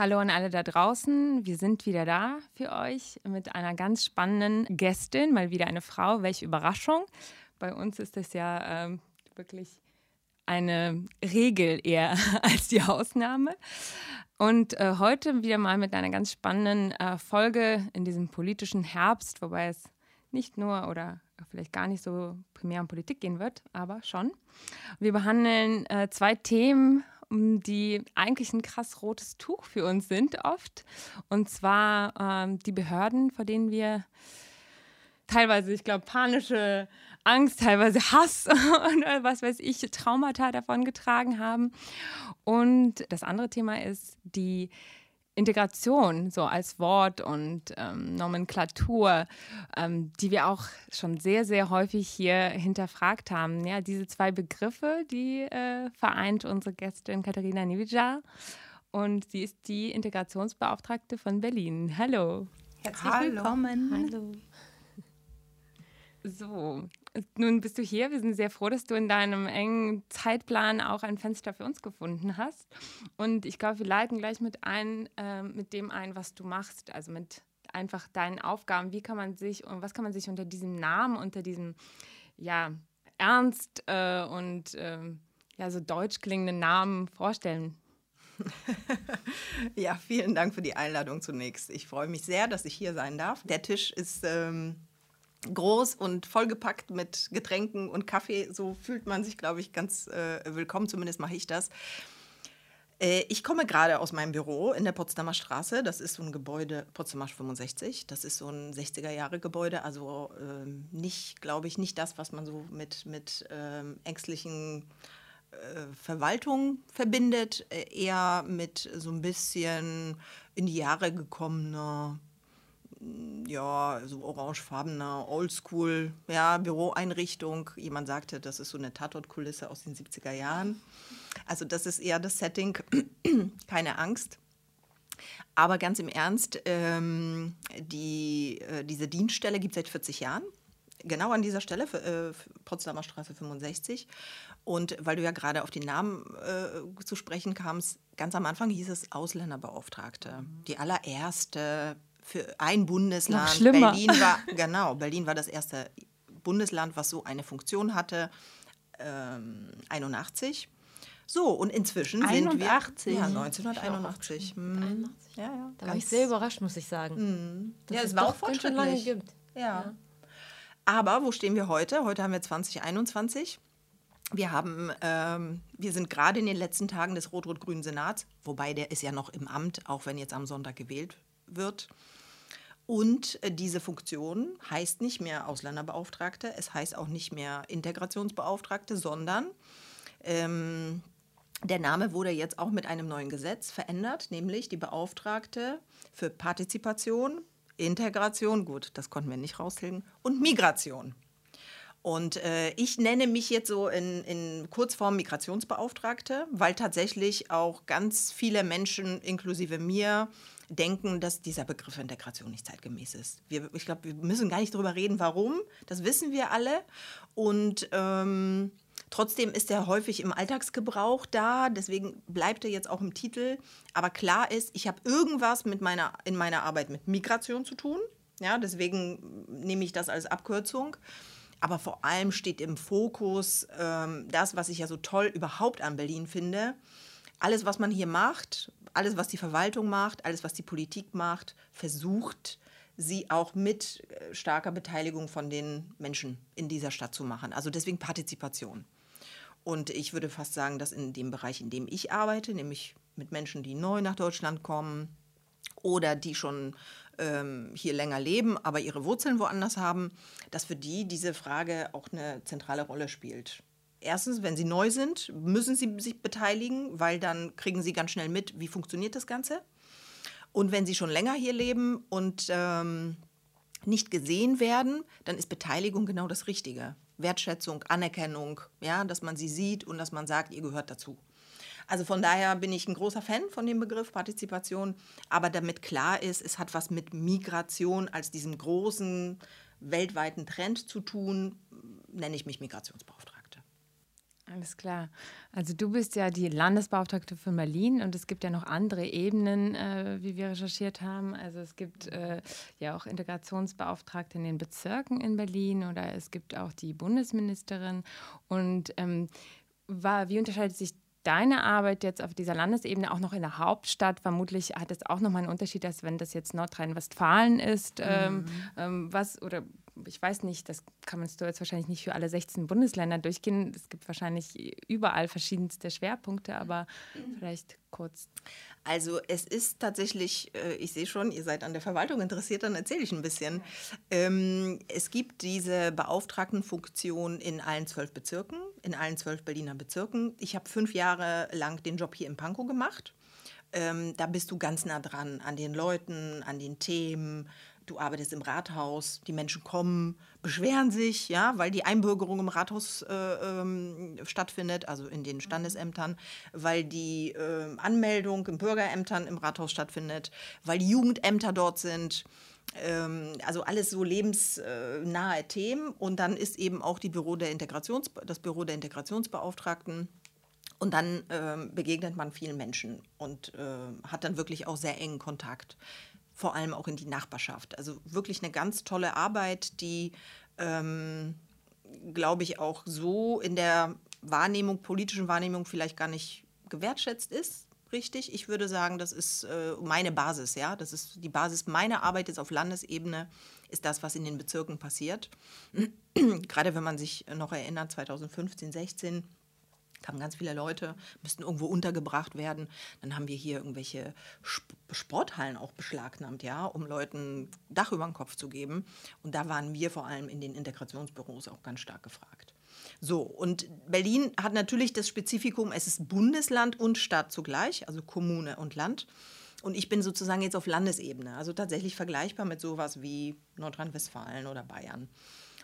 Hallo an alle da draußen. Wir sind wieder da für euch mit einer ganz spannenden Gästin, mal wieder eine Frau. Welche Überraschung. Bei uns ist das ja ähm, wirklich eine Regel eher als die Ausnahme. Und äh, heute wieder mal mit einer ganz spannenden äh, Folge in diesem politischen Herbst, wobei es nicht nur oder vielleicht gar nicht so primär um Politik gehen wird, aber schon. Wir behandeln äh, zwei Themen, die eigentlich ein krass rotes Tuch für uns sind oft. Und zwar ähm, die Behörden, vor denen wir teilweise, ich glaube, panische Angst, teilweise Hass und was weiß ich, Traumata davon getragen haben. Und das andere Thema ist die Integration so als Wort und ähm, Nomenklatur, ähm, die wir auch schon sehr, sehr häufig hier hinterfragt haben. Ja, diese zwei Begriffe, die äh, vereint unsere Gästin Katharina Nivijar und sie ist die Integrationsbeauftragte von Berlin. Hallo. Herzlich Hallo. willkommen. Hallo. So, nun bist du hier. Wir sind sehr froh, dass du in deinem engen Zeitplan auch ein Fenster für uns gefunden hast. Und ich glaube, wir leiten gleich mit ein, äh, mit dem ein, was du machst, also mit einfach deinen Aufgaben. Wie kann man sich und was kann man sich unter diesem Namen, unter diesem ja ernst äh, und äh, ja so deutsch klingenden Namen vorstellen? ja, vielen Dank für die Einladung zunächst. Ich freue mich sehr, dass ich hier sein darf. Der Tisch ist ähm, groß und vollgepackt mit Getränken und Kaffee. So fühlt man sich, glaube ich, ganz äh, willkommen. Zumindest mache ich das. Äh, ich komme gerade aus meinem Büro in der Potsdamer Straße. Das ist so ein Gebäude, Potsdamer 65. Das ist so ein 60er-Jahre-Gebäude. Also ähm, nicht, glaube ich, nicht das, was man so mit, mit ähm, ängstlichen äh, Verwaltung verbindet. Äh, eher mit so ein bisschen in die Jahre gekommener ja, so orangefarbener, oldschool, ja, Büroeinrichtung. Jemand sagte, das ist so eine Tatortkulisse aus den 70er Jahren. Also das ist eher das Setting, keine Angst. Aber ganz im Ernst, ähm, die, äh, diese Dienststelle gibt es seit 40 Jahren. Genau an dieser Stelle, äh, Potsdamer Straße 65. Und weil du ja gerade auf den Namen äh, zu sprechen kamst, ganz am Anfang hieß es Ausländerbeauftragte. Die allererste für ein Bundesland. Schlimmer. Berlin war, genau, Berlin war das erste Bundesland, was so eine Funktion hatte, ähm, 81. So, und inzwischen 81. sind wir. Ja, 1981. Hm. Ja, ja, da war ich sehr überrascht, muss ich sagen. Hm. Ja, es, war auch fortschrittlich. Schon lange gibt. Ja. ja. Aber wo stehen wir heute? Heute haben wir 2021. Wir, haben, ähm, wir sind gerade in den letzten Tagen des Rot-Rot-Grünen Senats, wobei der ist ja noch im Amt, auch wenn jetzt am Sonntag gewählt wird. Und äh, diese Funktion heißt nicht mehr Ausländerbeauftragte, es heißt auch nicht mehr Integrationsbeauftragte, sondern ähm, der Name wurde jetzt auch mit einem neuen Gesetz verändert, nämlich die Beauftragte für Partizipation, Integration, gut, das konnten wir nicht raushilgen, und Migration. Und äh, ich nenne mich jetzt so in, in Kurzform Migrationsbeauftragte, weil tatsächlich auch ganz viele Menschen, inklusive mir, denken, dass dieser Begriff Integration nicht zeitgemäß ist. Wir, ich glaube, wir müssen gar nicht darüber reden, warum. Das wissen wir alle. Und ähm, trotzdem ist er häufig im Alltagsgebrauch da. Deswegen bleibt er jetzt auch im Titel. Aber klar ist, ich habe irgendwas mit meiner, in meiner Arbeit mit Migration zu tun. Ja, deswegen nehme ich das als Abkürzung. Aber vor allem steht im Fokus ähm, das, was ich ja so toll überhaupt an Berlin finde. Alles, was man hier macht, alles, was die Verwaltung macht, alles, was die Politik macht, versucht, sie auch mit äh, starker Beteiligung von den Menschen in dieser Stadt zu machen. Also deswegen Partizipation. Und ich würde fast sagen, dass in dem Bereich, in dem ich arbeite, nämlich mit Menschen, die neu nach Deutschland kommen oder die schon ähm, hier länger leben, aber ihre Wurzeln woanders haben, dass für die diese Frage auch eine zentrale Rolle spielt. Erstens, wenn sie neu sind, müssen sie sich beteiligen, weil dann kriegen sie ganz schnell mit, wie funktioniert das Ganze. Und wenn sie schon länger hier leben und ähm, nicht gesehen werden, dann ist Beteiligung genau das Richtige. Wertschätzung, Anerkennung, ja, dass man sie sieht und dass man sagt, ihr gehört dazu. Also von daher bin ich ein großer Fan von dem Begriff Partizipation, aber damit klar ist, es hat was mit Migration als diesem großen weltweiten Trend zu tun, nenne ich mich Migrationsbeauftragte. Alles klar. Also du bist ja die Landesbeauftragte für Berlin und es gibt ja noch andere Ebenen, äh, wie wir recherchiert haben. Also es gibt äh, ja auch Integrationsbeauftragte in den Bezirken in Berlin oder es gibt auch die Bundesministerin. Und ähm, war, wie unterscheidet sich deine Arbeit jetzt auf dieser Landesebene auch noch in der Hauptstadt, vermutlich hat es auch nochmal einen Unterschied, als wenn das jetzt Nordrhein-Westfalen ist. Ähm, mhm. Ähm, was oder ich weiß nicht, das kann man jetzt wahrscheinlich nicht für alle 16 Bundesländer durchgehen. Es gibt wahrscheinlich überall verschiedenste Schwerpunkte, aber vielleicht kurz. Also es ist tatsächlich, äh, ich sehe schon, ihr seid an der Verwaltung interessiert, dann erzähle ich ein bisschen. Ähm, es gibt diese Beauftragtenfunktion in allen zwölf Bezirken, in allen zwölf Berliner Bezirken. Ich habe fünf Jahre lang den Job hier in Pankow gemacht. Ähm, da bist du ganz nah dran an den Leuten, an den Themen, du arbeitest im Rathaus, die Menschen kommen, beschweren sich, ja, weil die Einbürgerung im Rathaus äh, ähm, stattfindet, also in den Standesämtern, weil die äh, Anmeldung in Bürgerämtern im Rathaus stattfindet, weil die Jugendämter dort sind. Ähm, also alles so lebensnahe Themen. Und dann ist eben auch die Büro der Integrations, das Büro der Integrationsbeauftragten. Und dann äh, begegnet man vielen Menschen und äh, hat dann wirklich auch sehr engen Kontakt vor allem auch in die Nachbarschaft. Also wirklich eine ganz tolle Arbeit, die, ähm, glaube ich, auch so in der Wahrnehmung, politischen Wahrnehmung vielleicht gar nicht gewertschätzt ist. Richtig, ich würde sagen, das ist äh, meine Basis, ja. Das ist die Basis meiner Arbeit jetzt auf Landesebene, ist das, was in den Bezirken passiert. Gerade wenn man sich noch erinnert, 2015, 16 kamen ganz viele Leute, müssten irgendwo untergebracht werden. Dann haben wir hier irgendwelche Sporthallen auch beschlagnahmt, ja, um Leuten Dach über den Kopf zu geben. Und da waren wir vor allem in den Integrationsbüros auch ganz stark gefragt. So, und Berlin hat natürlich das Spezifikum, es ist Bundesland und Stadt zugleich, also Kommune und Land. Und ich bin sozusagen jetzt auf Landesebene, also tatsächlich vergleichbar mit sowas wie Nordrhein-Westfalen oder Bayern.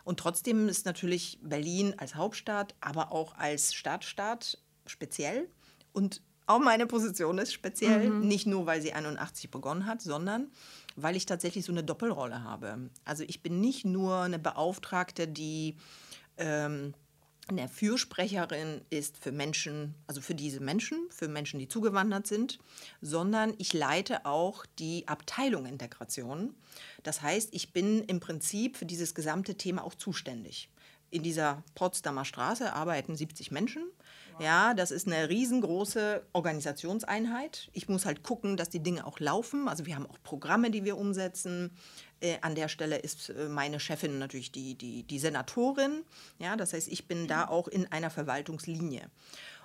Und trotzdem ist natürlich Berlin als Hauptstadt, aber auch als Stadtstaat speziell. Und auch meine Position ist speziell, mhm. nicht nur, weil sie 81 begonnen hat, sondern weil ich tatsächlich so eine Doppelrolle habe. Also ich bin nicht nur eine Beauftragte, die ähm, eine Fürsprecherin ist für Menschen, also für diese Menschen, für Menschen, die zugewandert sind, sondern ich leite auch die Abteilung Integration. Das heißt, ich bin im Prinzip für dieses gesamte Thema auch zuständig. In dieser Potsdamer Straße arbeiten 70 Menschen. Ja, das ist eine riesengroße Organisationseinheit. Ich muss halt gucken, dass die Dinge auch laufen. Also wir haben auch Programme, die wir umsetzen. Äh, an der Stelle ist äh, meine Chefin natürlich die, die, die Senatorin. Ja, das heißt, ich bin da auch in einer Verwaltungslinie.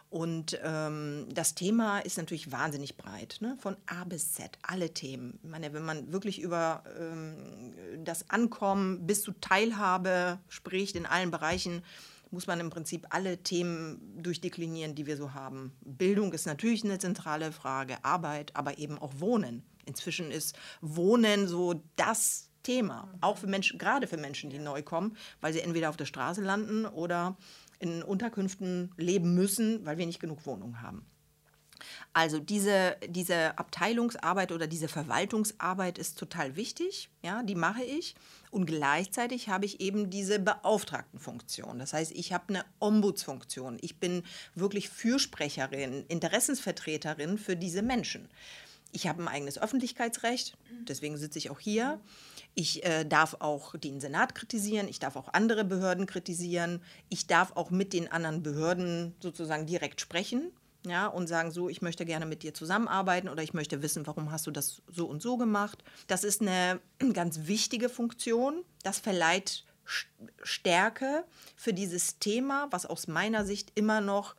Und ähm, das Thema ist natürlich wahnsinnig breit, ne? von A bis Z, alle Themen. Ich meine, wenn man wirklich über ähm, das Ankommen bis zu Teilhabe spricht in allen Bereichen, muss man im Prinzip alle Themen durchdeklinieren, die wir so haben. Bildung ist natürlich eine zentrale Frage, Arbeit, aber eben auch Wohnen. Inzwischen ist Wohnen so das Thema, auch für Menschen, gerade für Menschen, die neu kommen, weil sie entweder auf der Straße landen oder in Unterkünften leben müssen, weil wir nicht genug Wohnungen haben. Also diese, diese Abteilungsarbeit oder diese Verwaltungsarbeit ist total wichtig, ja, die mache ich. Und gleichzeitig habe ich eben diese Beauftragtenfunktion. Das heißt, ich habe eine Ombudsfunktion. Ich bin wirklich Fürsprecherin, Interessensvertreterin für diese Menschen. Ich habe ein eigenes Öffentlichkeitsrecht, deswegen sitze ich auch hier. Ich äh, darf auch den Senat kritisieren, ich darf auch andere Behörden kritisieren, ich darf auch mit den anderen Behörden sozusagen direkt sprechen ja, und sagen so, ich möchte gerne mit dir zusammenarbeiten oder ich möchte wissen, warum hast du das so und so gemacht. Das ist eine ganz wichtige Funktion. Das verleiht Stärke für dieses Thema, was aus meiner Sicht immer noch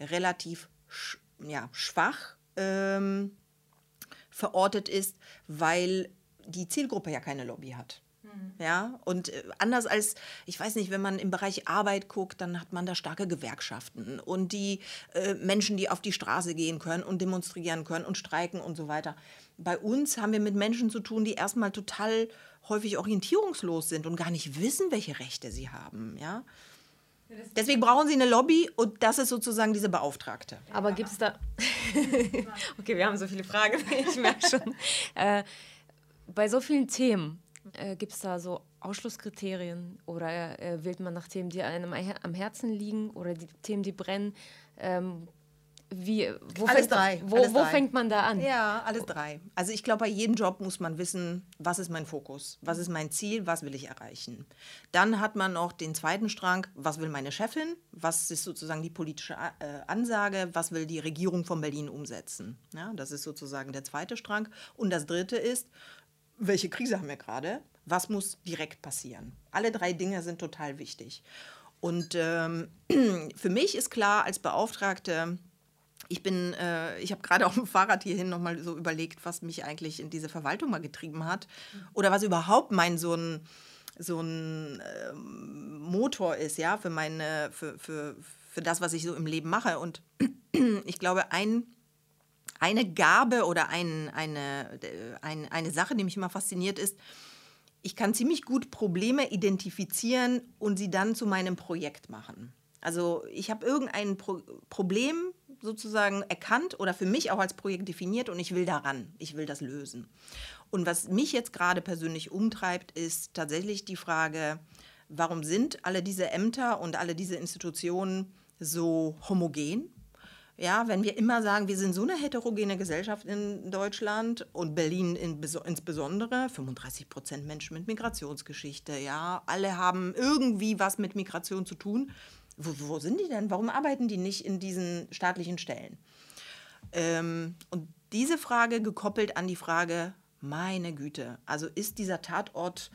relativ ja, schwach ähm, verortet ist, weil die Zielgruppe ja keine Lobby hat. Ja, und äh, anders als, ich weiß nicht, wenn man im Bereich Arbeit guckt, dann hat man da starke Gewerkschaften und die äh, Menschen, die auf die Straße gehen können und demonstrieren können und streiken und so weiter. Bei uns haben wir mit Menschen zu tun, die erstmal total häufig orientierungslos sind und gar nicht wissen, welche Rechte sie haben. Ja? Deswegen brauchen sie eine Lobby und das ist sozusagen diese Beauftragte. Aber gibt es da. okay, wir haben so viele Fragen, ich merke schon. Äh, bei so vielen Themen äh, gibt es da so Ausschlusskriterien oder äh, wählt man nach Themen, die einem am Herzen liegen oder die Themen, die brennen? Ähm, wie, wo, alles fängt, drei. Wo, alles wo drei. fängt man da an? Ja, alles drei. Also ich glaube, bei jedem Job muss man wissen, was ist mein Fokus, was ist mein Ziel, was will ich erreichen. Dann hat man noch den zweiten Strang, was will meine Chefin, was ist sozusagen die politische äh, Ansage, was will die Regierung von Berlin umsetzen. Ja, das ist sozusagen der zweite Strang. Und das dritte ist, welche Krise haben wir gerade? Was muss direkt passieren? Alle drei Dinge sind total wichtig. Und ähm, für mich ist klar als Beauftragte, ich bin, äh, ich habe gerade auf dem Fahrrad hierhin nochmal so überlegt, was mich eigentlich in diese Verwaltung mal getrieben hat oder was überhaupt mein so ein so ein äh, Motor ist, ja, für meine, für, für, für das, was ich so im Leben mache. Und ich glaube, ein, eine Gabe oder ein, eine, ein, eine Sache, die mich immer fasziniert, ist, ich kann ziemlich gut Probleme identifizieren und sie dann zu meinem Projekt machen. Also ich habe irgendein Pro Problem sozusagen erkannt oder für mich auch als Projekt definiert und ich will daran, ich will das lösen. Und was mich jetzt gerade persönlich umtreibt, ist tatsächlich die Frage, warum sind alle diese Ämter und alle diese Institutionen so homogen? Ja, wenn wir immer sagen, wir sind so eine heterogene Gesellschaft in Deutschland und Berlin in, insbesondere, 35 Prozent Menschen mit Migrationsgeschichte, ja, alle haben irgendwie was mit Migration zu tun. Wo, wo sind die denn? Warum arbeiten die nicht in diesen staatlichen Stellen? Ähm, und diese Frage gekoppelt an die Frage, meine Güte, also ist dieser Tatort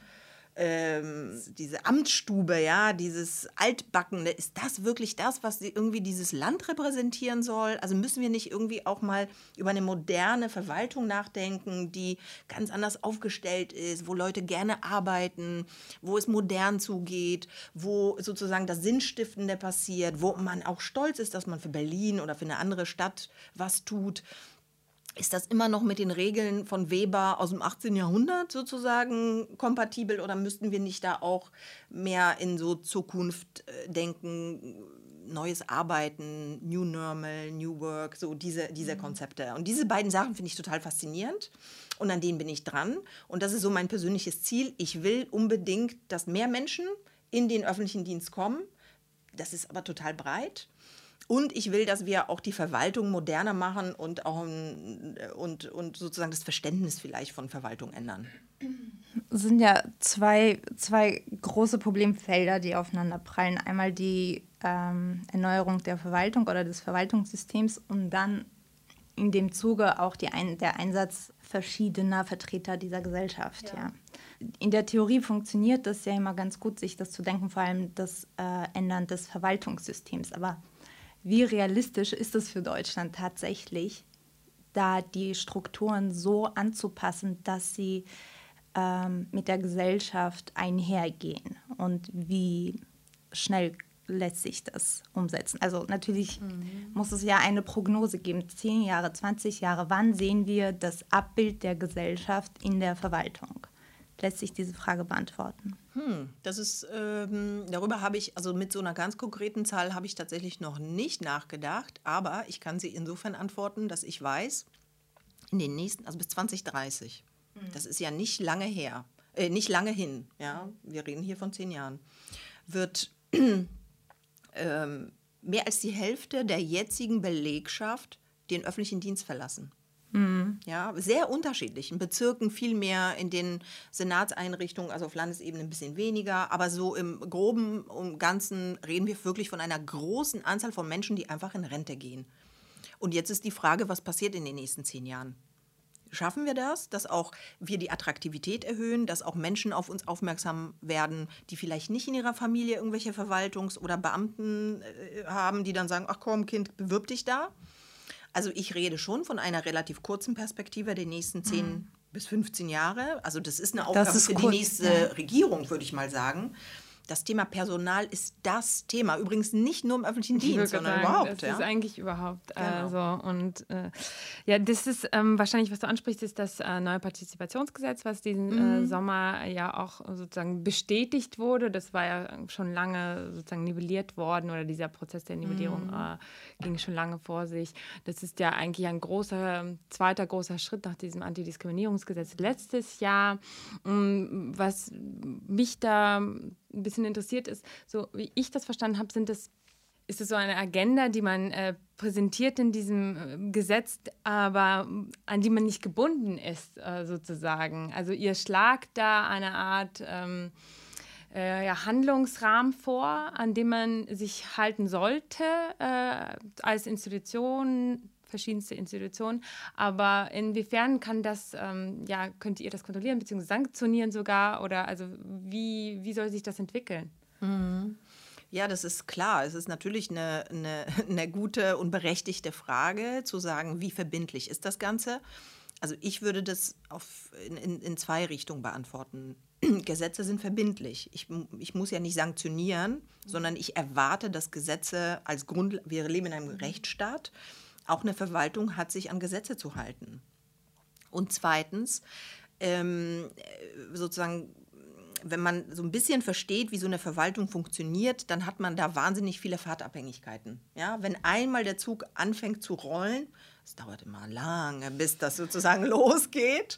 ähm, diese Amtsstube, ja, dieses Altbackene, ist das wirklich das, was irgendwie dieses Land repräsentieren soll? Also müssen wir nicht irgendwie auch mal über eine moderne Verwaltung nachdenken, die ganz anders aufgestellt ist, wo Leute gerne arbeiten, wo es modern zugeht, wo sozusagen das Sinnstiftende passiert, wo man auch stolz ist, dass man für Berlin oder für eine andere Stadt was tut ist das immer noch mit den Regeln von Weber aus dem 18. Jahrhundert sozusagen kompatibel oder müssten wir nicht da auch mehr in so Zukunft äh, denken, neues Arbeiten, New Normal, New Work, so diese, diese mhm. Konzepte. Und diese beiden Sachen finde ich total faszinierend und an denen bin ich dran. Und das ist so mein persönliches Ziel. Ich will unbedingt, dass mehr Menschen in den öffentlichen Dienst kommen. Das ist aber total breit. Und ich will, dass wir auch die Verwaltung moderner machen und auch und, und sozusagen das Verständnis vielleicht von Verwaltung ändern. Es sind ja zwei, zwei große Problemfelder, die aufeinander prallen. Einmal die ähm, Erneuerung der Verwaltung oder des Verwaltungssystems und dann in dem Zuge auch die ein, der Einsatz verschiedener Vertreter dieser Gesellschaft. Ja. ja. In der Theorie funktioniert das ja immer ganz gut, sich das zu denken, vor allem das äh, Ändern des Verwaltungssystems. Aber wie realistisch ist es für Deutschland tatsächlich, da die Strukturen so anzupassen, dass sie ähm, mit der Gesellschaft einhergehen und wie schnell lässt sich das umsetzen. Also natürlich mhm. muss es ja eine Prognose geben, zehn Jahre, 20 Jahre, wann sehen wir das Abbild der Gesellschaft in der Verwaltung? Lässt sich diese Frage beantworten? Hm, das ist, ähm, darüber habe ich, also mit so einer ganz konkreten Zahl habe ich tatsächlich noch nicht nachgedacht, aber ich kann sie insofern antworten, dass ich weiß, in den nächsten, also bis 2030, hm. das ist ja nicht lange her, äh, nicht lange hin, ja, wir reden hier von zehn Jahren, wird ähm, mehr als die Hälfte der jetzigen Belegschaft den öffentlichen Dienst verlassen. Mhm. Ja, sehr unterschiedlich. In Bezirken viel mehr, in den Senatseinrichtungen, also auf Landesebene ein bisschen weniger. Aber so im Groben und Ganzen reden wir wirklich von einer großen Anzahl von Menschen, die einfach in Rente gehen. Und jetzt ist die Frage, was passiert in den nächsten zehn Jahren? Schaffen wir das, dass auch wir die Attraktivität erhöhen, dass auch Menschen auf uns aufmerksam werden, die vielleicht nicht in ihrer Familie irgendwelche Verwaltungs- oder Beamten äh, haben, die dann sagen, ach komm, Kind, bewirb dich da. Also ich rede schon von einer relativ kurzen Perspektive der nächsten 10 mhm. bis 15 Jahre. Also das ist eine Aufgabe ist für kurz, die nächste ja. Regierung, würde ich mal sagen das Thema Personal ist das Thema. Übrigens nicht nur im öffentlichen Dienst, sondern sagen, überhaupt. Das ja? ist eigentlich überhaupt genau. so. Und äh, ja, das ist ähm, wahrscheinlich, was du ansprichst, ist das äh, neue Partizipationsgesetz, was diesen äh, mhm. äh, Sommer ja auch sozusagen bestätigt wurde. Das war ja schon lange sozusagen nivelliert worden oder dieser Prozess der Nivellierung mhm. Äh, ging schon lange vor sich. Das ist ja eigentlich ein großer, zweiter großer Schritt nach diesem Antidiskriminierungsgesetz letztes Jahr. Mm, was mich da ein bisschen interessiert ist, so wie ich das verstanden habe, sind das ist es so eine Agenda, die man äh, präsentiert in diesem äh, Gesetz, aber an die man nicht gebunden ist, äh, sozusagen. Also ihr schlagt da eine Art ähm, äh, ja, Handlungsrahmen vor, an dem man sich halten sollte äh, als Institution, verschiedenste Institutionen. Aber inwiefern kann das, ähm, ja, könnt ihr das kontrollieren bzw. sanktionieren sogar? Oder also wie, wie soll sich das entwickeln? Mhm. Ja, das ist klar. Es ist natürlich eine, eine, eine gute und berechtigte Frage, zu sagen, wie verbindlich ist das Ganze. Also ich würde das auf, in, in, in zwei Richtungen beantworten. Gesetze sind verbindlich. Ich, ich muss ja nicht sanktionieren, sondern ich erwarte, dass Gesetze als Grund, wir leben in einem Rechtsstaat, auch eine Verwaltung hat sich an Gesetze zu halten. Und zweitens, ähm, sozusagen, wenn man so ein bisschen versteht, wie so eine Verwaltung funktioniert, dann hat man da wahnsinnig viele Fahrtabhängigkeiten. Ja, wenn einmal der Zug anfängt zu rollen, es dauert immer lange, bis das sozusagen losgeht.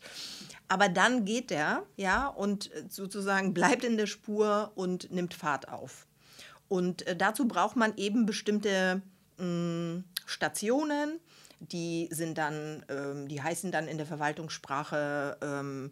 Aber dann geht der, ja, und sozusagen bleibt in der Spur und nimmt Fahrt auf. Und äh, dazu braucht man eben bestimmte mh, Stationen. Die sind dann, ähm, die heißen dann in der Verwaltungssprache ähm,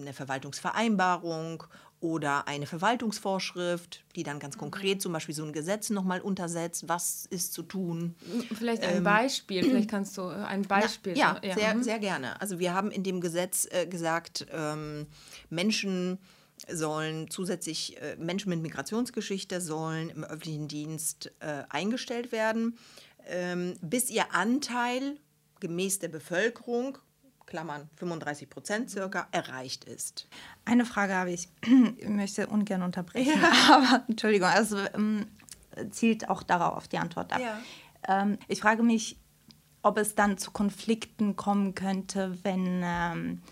eine Verwaltungsvereinbarung oder eine Verwaltungsvorschrift, die dann ganz konkret zum Beispiel so ein Gesetz nochmal untersetzt, was ist zu tun. Vielleicht ein ähm, Beispiel, vielleicht kannst du äh, ein Beispiel. Na, ja, ja, sehr, mhm. sehr gerne. Also wir haben in dem Gesetz äh, gesagt, ähm, Menschen sollen zusätzlich, äh, Menschen mit Migrationsgeschichte sollen im öffentlichen Dienst äh, eingestellt werden ähm, bis ihr Anteil gemäß der Bevölkerung, Klammern 35 Prozent circa, erreicht ist. Eine Frage habe ich. Ich möchte ungern unterbrechen, ja. aber Entschuldigung, also ähm, zielt auch darauf auf die Antwort ab. Ja. Ähm, ich frage mich, ob es dann zu Konflikten kommen könnte, wenn, ähm,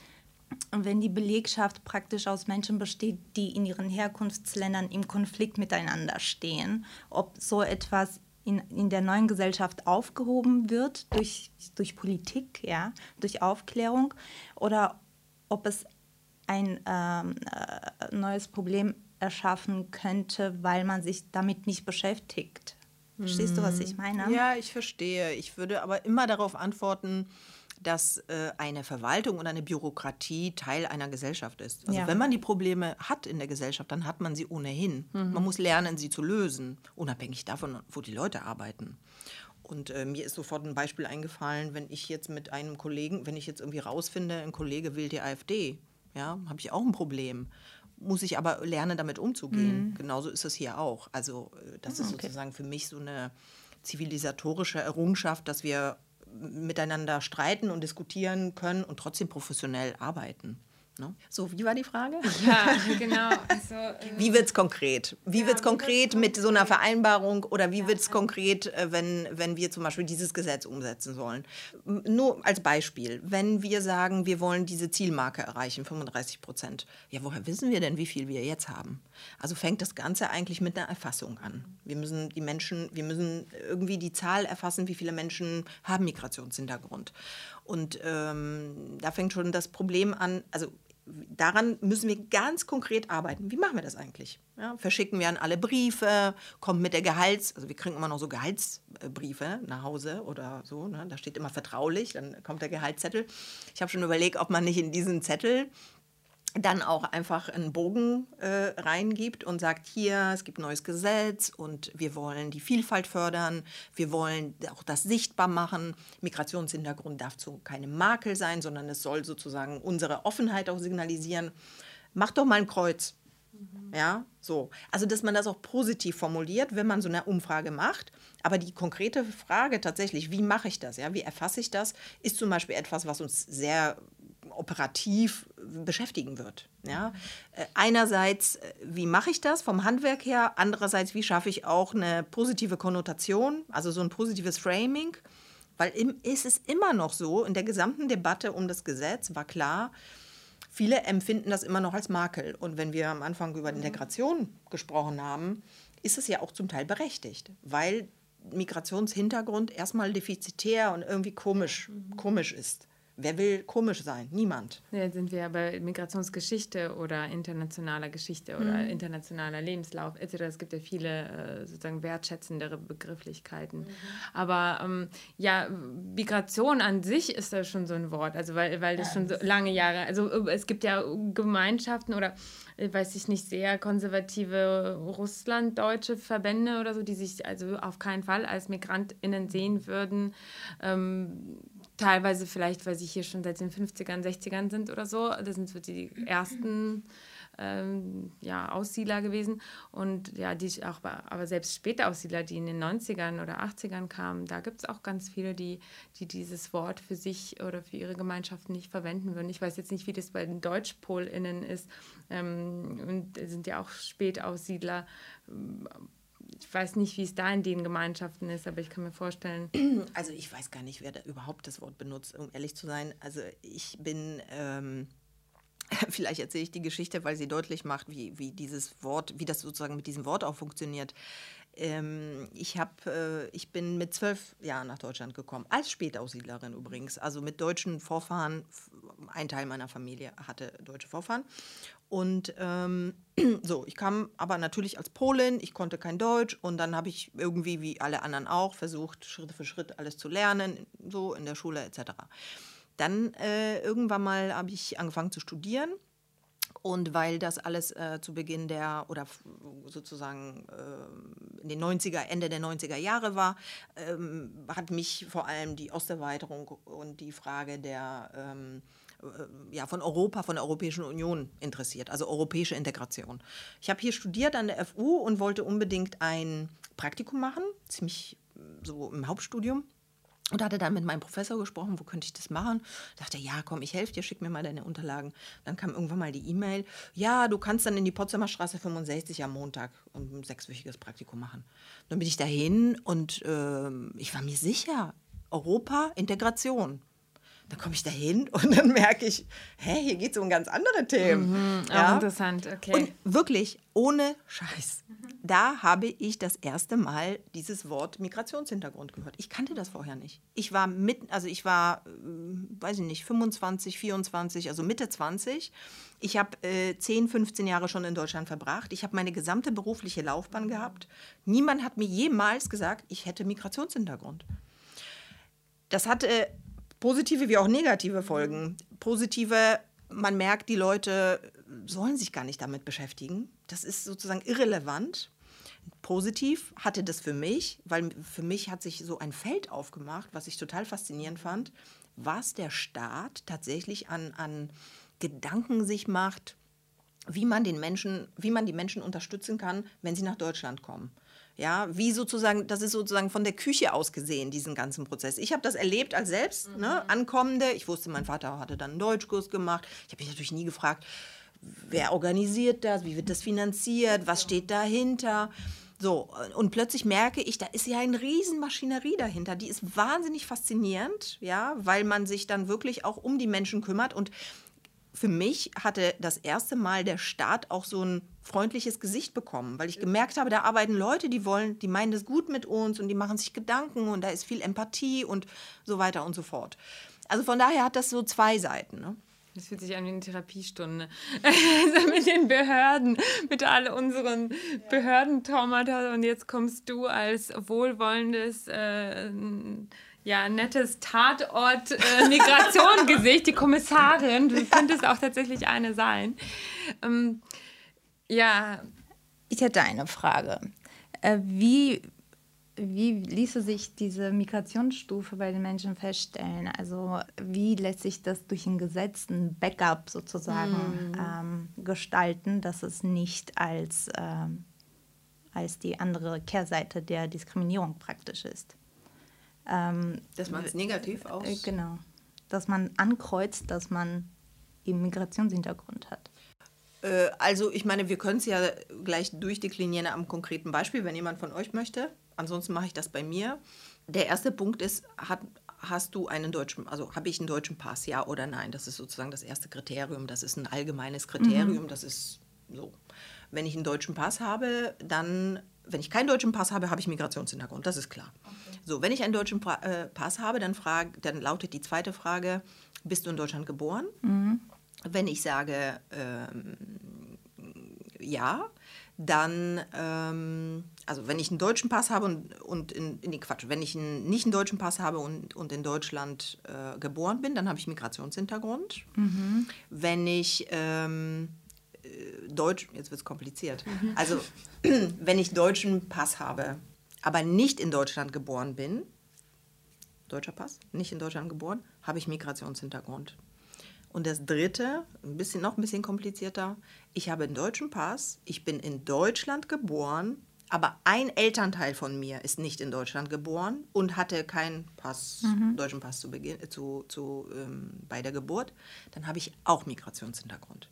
wenn die Belegschaft praktisch aus Menschen besteht, die in ihren Herkunftsländern im Konflikt miteinander stehen. Ob so etwas in, in der neuen Gesellschaft aufgehoben wird durch, durch Politik, ja, durch Aufklärung, oder ob es ein ähm, äh, neues Problem erschaffen könnte, weil man sich damit nicht beschäftigt. Verstehst du, was ich meine? Ja, ich verstehe. Ich würde aber immer darauf antworten, dass äh, eine Verwaltung und eine Bürokratie Teil einer Gesellschaft ist. Also ja. wenn man die Probleme hat in der Gesellschaft, dann hat man sie ohnehin. Mhm. Man muss lernen, sie zu lösen, unabhängig davon, wo die Leute arbeiten. Und äh, mir ist sofort ein Beispiel eingefallen, wenn ich jetzt mit einem Kollegen, wenn ich jetzt irgendwie rausfinde, ein Kollege will die AfD, ja, habe ich auch ein Problem muss ich aber lernen, damit umzugehen. Mhm. Genauso ist es hier auch. Also äh, das ist okay. sozusagen für mich so eine zivilisatorische Errungenschaft, dass wir miteinander streiten und diskutieren können und trotzdem professionell arbeiten. Ne? So, wie war die Frage? Ja, genau. Also, äh, wie wird es konkret? Wie ja, wird es konkret mit so einer Vereinbarung oder wie ja, wird es konkret, äh, wenn, wenn wir zum Beispiel dieses Gesetz umsetzen sollen? Nur als Beispiel, wenn wir sagen, wir wollen diese Zielmarke erreichen, 35 Prozent, ja, woher wissen wir denn, wie viel wir jetzt haben? Also fängt das Ganze eigentlich mit einer Erfassung an. Wir müssen die Menschen, wir müssen irgendwie die Zahl erfassen, wie viele Menschen haben Migrationshintergrund. Und ähm, da fängt schon das Problem an, also daran müssen wir ganz konkret arbeiten. Wie machen wir das eigentlich? Ja, verschicken wir an alle Briefe, kommt mit der Gehalts, also wir kriegen immer noch so Gehaltsbriefe nach Hause oder so, ne? da steht immer vertraulich, dann kommt der Gehaltszettel. Ich habe schon überlegt, ob man nicht in diesen Zettel dann auch einfach einen Bogen äh, reingibt und sagt, hier, es gibt neues Gesetz und wir wollen die Vielfalt fördern, wir wollen auch das sichtbar machen. Migrationshintergrund darf so keine Makel sein, sondern es soll sozusagen unsere Offenheit auch signalisieren. Mach doch mal ein Kreuz. Mhm. Ja, so. Also, dass man das auch positiv formuliert, wenn man so eine Umfrage macht. Aber die konkrete Frage tatsächlich, wie mache ich das? Ja, wie erfasse ich das, ist zum Beispiel etwas, was uns sehr operativ beschäftigen wird. Ja? Äh, einerseits, äh, wie mache ich das vom Handwerk her? Andererseits, wie schaffe ich auch eine positive Konnotation, also so ein positives Framing? Weil im, ist es immer noch so, in der gesamten Debatte um das Gesetz war klar, viele empfinden das immer noch als Makel. Und wenn wir am Anfang über Integration gesprochen haben, ist es ja auch zum Teil berechtigt, weil Migrationshintergrund erstmal defizitär und irgendwie komisch, komisch ist. Wer will komisch sein? Niemand. Ja, sind wir ja bei Migrationsgeschichte oder internationaler Geschichte oder mhm. internationaler Lebenslauf etc. Es gibt ja viele äh, sozusagen wertschätzendere Begrifflichkeiten. Mhm. Aber ähm, ja, Migration an sich ist da schon so ein Wort, also weil, weil das ja, schon so lange Jahre, also äh, es gibt ja Gemeinschaften oder äh, weiß ich nicht, sehr konservative russlanddeutsche Verbände oder so, die sich also auf keinen Fall als MigrantInnen sehen würden. Ähm, teilweise vielleicht, weil sie hier schon seit den 50ern, 60ern sind oder so. Das sind so die ersten ähm, ja, Aussiedler gewesen. Und ja, die auch, aber selbst später Aussiedler, die in den 90ern oder 80ern kamen, da gibt es auch ganz viele, die, die dieses Wort für sich oder für ihre Gemeinschaften nicht verwenden würden. Ich weiß jetzt nicht, wie das bei den DeutschpolInnen ist. Ähm, und sind ja auch Spätaussiedler ich weiß nicht, wie es da in den Gemeinschaften ist, aber ich kann mir vorstellen. Also ich weiß gar nicht, wer da überhaupt das Wort benutzt, um ehrlich zu sein. Also ich bin, ähm, vielleicht erzähle ich die Geschichte, weil sie deutlich macht, wie, wie dieses Wort, wie das sozusagen mit diesem Wort auch funktioniert. Ähm, ich, hab, äh, ich bin mit zwölf Jahren nach Deutschland gekommen, als Spätaussiedlerin übrigens, also mit deutschen Vorfahren. Ein Teil meiner Familie hatte deutsche Vorfahren. Und ähm, so, ich kam aber natürlich als Polin, ich konnte kein Deutsch und dann habe ich irgendwie, wie alle anderen auch, versucht, Schritt für Schritt alles zu lernen, so in der Schule etc. Dann äh, irgendwann mal habe ich angefangen zu studieren und weil das alles äh, zu Beginn der oder sozusagen äh, in den 90er, Ende der 90er Jahre war, ähm, hat mich vor allem die Osterweiterung und die Frage der ähm, äh, ja, von Europa, von der Europäischen Union interessiert, also europäische Integration. Ich habe hier studiert an der FU und wollte unbedingt ein Praktikum machen, ziemlich so im Hauptstudium. Und hatte dann mit meinem Professor gesprochen, wo könnte ich das machen? Dachte, ja, komm, ich helfe dir, schick mir mal deine Unterlagen. Dann kam irgendwann mal die E-Mail, ja, du kannst dann in die Potsdamer Straße 65 am Montag ein sechswöchiges Praktikum machen. Dann bin ich dahin und äh, ich war mir sicher, Europa, Integration. Dann komme ich da hin und dann merke ich, hä, hier geht es um ganz andere Themen. Mhm, ja? Interessant, okay. Und wirklich, ohne Scheiß. Da habe ich das erste Mal dieses Wort Migrationshintergrund gehört. Ich kannte das vorher nicht. Ich war mit, also ich war, äh, weiß ich nicht, 25, 24, also Mitte 20. Ich habe äh, 10, 15 Jahre schon in Deutschland verbracht. Ich habe meine gesamte berufliche Laufbahn gehabt. Niemand hat mir jemals gesagt, ich hätte Migrationshintergrund. Das hatte positive wie auch negative Folgen. Positive, man merkt, die Leute sollen sich gar nicht damit beschäftigen. Das ist sozusagen irrelevant. Positiv hatte das für mich, weil für mich hat sich so ein Feld aufgemacht, was ich total faszinierend fand, was der Staat tatsächlich an, an Gedanken sich macht, wie man den Menschen, wie man die Menschen unterstützen kann, wenn sie nach Deutschland kommen. Ja, wie sozusagen, das ist sozusagen von der Küche aus gesehen, diesen ganzen Prozess. Ich habe das erlebt als selbst ne, mhm. ne, Ankommende. Ich wusste, mein Vater hatte dann einen Deutschkurs gemacht. Ich habe mich natürlich nie gefragt, wer organisiert das, wie wird das finanziert, was steht dahinter. So, und plötzlich merke ich, da ist ja eine Riesenmaschinerie dahinter. Die ist wahnsinnig faszinierend, ja, weil man sich dann wirklich auch um die Menschen kümmert. Und für mich hatte das erste Mal der Staat auch so ein freundliches Gesicht bekommen, weil ich gemerkt habe, da arbeiten Leute, die wollen, die meinen das gut mit uns und die machen sich Gedanken und da ist viel Empathie und so weiter und so fort. Also von daher hat das so zwei Seiten. Ne? Das fühlt sich an wie eine Therapiestunde. Also mit den Behörden, mit all unseren. Behördentraumata und jetzt kommst du als wohlwollendes äh, ja, nettes Tatort-Migration-Gesicht, äh, die Kommissarin. Du könntest auch tatsächlich eine sein. Ähm, ja. Ich hätte eine Frage. Äh, wie, wie ließe sich diese Migrationsstufe bei den Menschen feststellen? Also wie lässt sich das durch ein Gesetz, ein Backup sozusagen mm. ähm, gestalten, dass es nicht als, ähm, als die andere Kehrseite der Diskriminierung praktisch ist? Ähm, dass man es negativ aus. Äh, genau. Dass man ankreuzt, dass man eben Migrationshintergrund hat? Äh, also ich meine, wir können es ja gleich durchdeklinieren am konkreten Beispiel, wenn jemand von euch möchte. Ansonsten mache ich das bei mir. Der erste Punkt ist, hat, hast du einen deutschen, also habe ich einen deutschen Pass, ja oder nein? Das ist sozusagen das erste Kriterium. Das ist ein allgemeines Kriterium. Mhm. Das ist so. Wenn ich einen deutschen Pass habe, dann, wenn ich keinen deutschen Pass habe, habe ich Migrationshintergrund. Das ist klar. Okay. So, wenn ich einen deutschen pa äh, Pass habe, dann, frag, dann lautet die zweite Frage: Bist du in Deutschland geboren? Mhm. Wenn ich sage ähm, ja, dann, ähm, also wenn ich einen deutschen Pass habe und, und in, in Quatsch, wenn ich einen, nicht einen deutschen Pass habe und, und in Deutschland äh, geboren bin, dann habe ich Migrationshintergrund. Mhm. Wenn ich ähm, äh, Deutsch, jetzt wird es kompliziert, mhm. also wenn ich deutschen Pass habe, aber nicht in Deutschland geboren bin, deutscher Pass, nicht in Deutschland geboren, habe ich Migrationshintergrund. Und das dritte, ein bisschen, noch ein bisschen komplizierter, ich habe einen deutschen Pass, ich bin in Deutschland geboren, aber ein Elternteil von mir ist nicht in Deutschland geboren und hatte keinen Pass, mhm. deutschen Pass zu Beginn, zu, zu, ähm, bei der Geburt, dann habe ich auch Migrationshintergrund.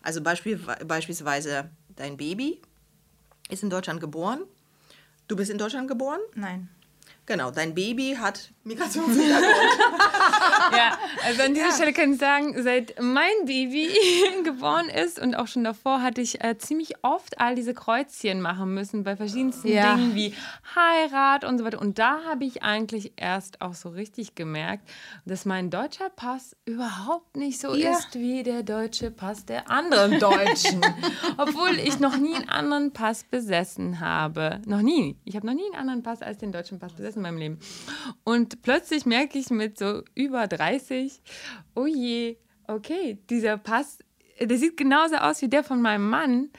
Also Beispiel, beispielsweise dein Baby ist in Deutschland geboren. Du bist in Deutschland geboren? Nein. Genau, dein Baby hat Migrationshintergrund. ja, also an dieser ja. Stelle kann ich sagen, seit mein Baby geboren ist und auch schon davor hatte ich äh, ziemlich oft all diese Kreuzchen machen müssen bei verschiedensten ja. Dingen wie Heirat und so weiter. Und da habe ich eigentlich erst auch so richtig gemerkt, dass mein deutscher Pass überhaupt nicht so ja. ist wie der deutsche Pass der anderen Deutschen. Obwohl ich noch nie einen anderen Pass besessen habe. Noch nie. Ich habe noch nie einen anderen Pass als den deutschen Pass besessen in meinem Leben. Und plötzlich merke ich mit so über 30, oh je, okay, dieser Pass, der sieht genauso aus wie der von meinem Mann.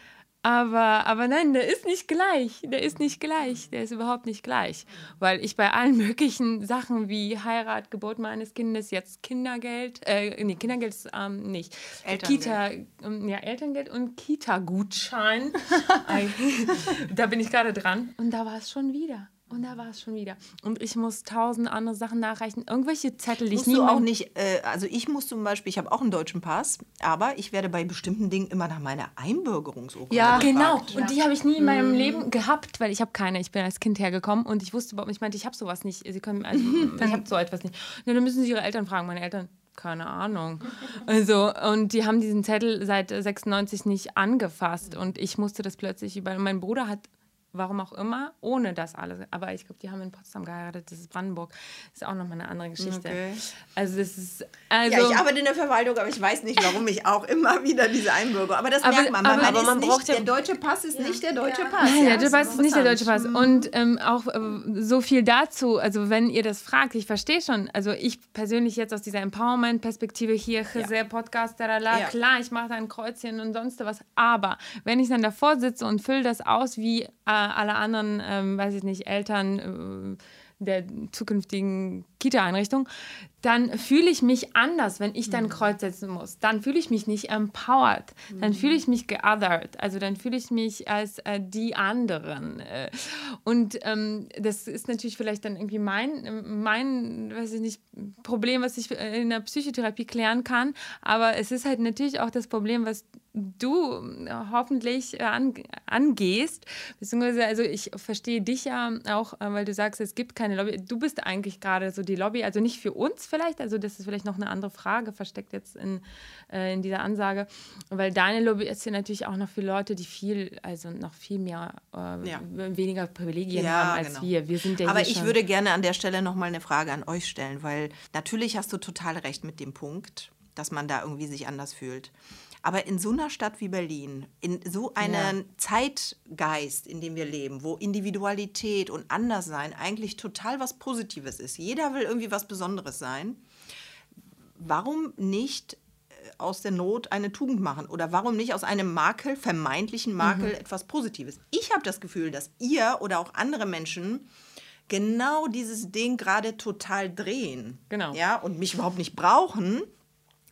Aber, aber nein, der ist nicht gleich. Der ist nicht gleich. Der ist überhaupt nicht gleich. Weil ich bei allen möglichen Sachen wie Heirat, Geburt meines Kindes, jetzt Kindergeld, äh, nee, Kindergeld ist ähm, nicht. Elterngeld. Kita, ähm, ja, Elterngeld und Kita-Gutschein. da bin ich gerade dran. Und da war es schon wieder. Und da war es schon wieder. Und ich muss tausend andere Sachen nachreichen. Irgendwelche Zettel, die Musst ich nie. Du auch nicht, äh, also ich muss zum Beispiel, ich habe auch einen deutschen Pass, aber ich werde bei bestimmten Dingen immer nach meiner Einbürgerungsurkunde Ja, gefragt. genau. Und die habe ich nie in meinem mhm. Leben gehabt, weil ich habe keine. Ich bin als Kind hergekommen und ich wusste überhaupt nicht, ich meinte, ich habe sowas nicht. Sie können, also, ich habe so etwas nicht. Ja, dann müssen Sie Ihre Eltern fragen. Meine Eltern, keine Ahnung. Also, und die haben diesen Zettel seit 96 nicht angefasst und ich musste das plötzlich über. Mein Bruder hat warum auch immer, ohne das alles. Aber ich glaube, die haben in Potsdam geheiratet, das ist Brandenburg. Das ist auch nochmal eine andere Geschichte. Okay. Also das ist. Also ja, ich arbeite in der Verwaltung, aber ich weiß nicht, warum ich auch immer wieder diese Einbürger. Aber das aber, merkt man. Aber, aber man braucht ja, der deutsche Pass ist ja. nicht der deutsche Pass. Nein, ja, der deutsche Pass ist nicht der deutsche Pass. Und ähm, auch äh, so viel dazu, also wenn ihr das fragt, ich verstehe schon, also ich persönlich jetzt aus dieser Empowerment-Perspektive hier, ja. sehr Podcast, tarala, ja. klar, ich mache da ein Kreuzchen und sonst was. Aber wenn ich dann davor sitze und fülle das aus wie äh, alle anderen, ähm, weiß ich nicht, Eltern äh, der zukünftigen Kita-Einrichtung, dann fühle ich mich anders, wenn ich dann mhm. Kreuz setzen muss. Dann fühle ich mich nicht empowered. Dann mhm. fühle ich mich geothered. Also dann fühle ich mich als äh, die anderen. Äh. Und ähm, das ist natürlich vielleicht dann irgendwie mein, mein, weiß ich nicht, Problem, was ich in der Psychotherapie klären kann. Aber es ist halt natürlich auch das Problem, was du äh, hoffentlich äh, an, angehst. Beziehungsweise, also ich verstehe dich ja auch, äh, weil du sagst, es gibt keine Lobby. Du bist eigentlich gerade so die Lobby, also nicht für uns vielleicht, also das ist vielleicht noch eine andere Frage, versteckt jetzt in, äh, in dieser Ansage, weil deine Lobby ist ja natürlich auch noch für Leute, die viel, also noch viel mehr, äh, ja. weniger Privilegien ja, haben als genau. wir. Wir sind ja Aber ich würde gerne an der Stelle nochmal eine Frage an euch stellen, weil natürlich hast du total recht mit dem Punkt, dass man da irgendwie sich anders fühlt. Aber in so einer Stadt wie Berlin, in so einem ja. Zeitgeist, in dem wir leben, wo Individualität und Anderssein eigentlich total was Positives ist, jeder will irgendwie was Besonderes sein, warum nicht äh, aus der Not eine Tugend machen? Oder warum nicht aus einem Makel, vermeintlichen Makel, mhm. etwas Positives? Ich habe das Gefühl, dass ihr oder auch andere Menschen genau dieses Ding gerade total drehen. Genau. Ja, und mich überhaupt nicht brauchen,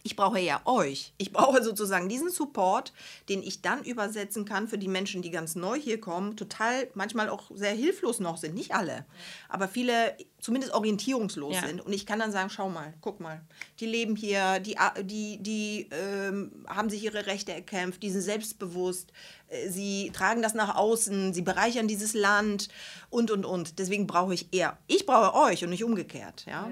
ich brauche ja euch. Ich brauche sozusagen diesen Support, den ich dann übersetzen kann für die Menschen, die ganz neu hier kommen, total manchmal auch sehr hilflos noch sind. Nicht alle, aber viele zumindest orientierungslos ja. sind. Und ich kann dann sagen, schau mal, guck mal, die leben hier, die, die, die ähm, haben sich ihre Rechte erkämpft, die sind selbstbewusst, äh, sie tragen das nach außen, sie bereichern dieses Land und, und, und. Deswegen brauche ich eher, ich brauche euch und nicht umgekehrt. Ja?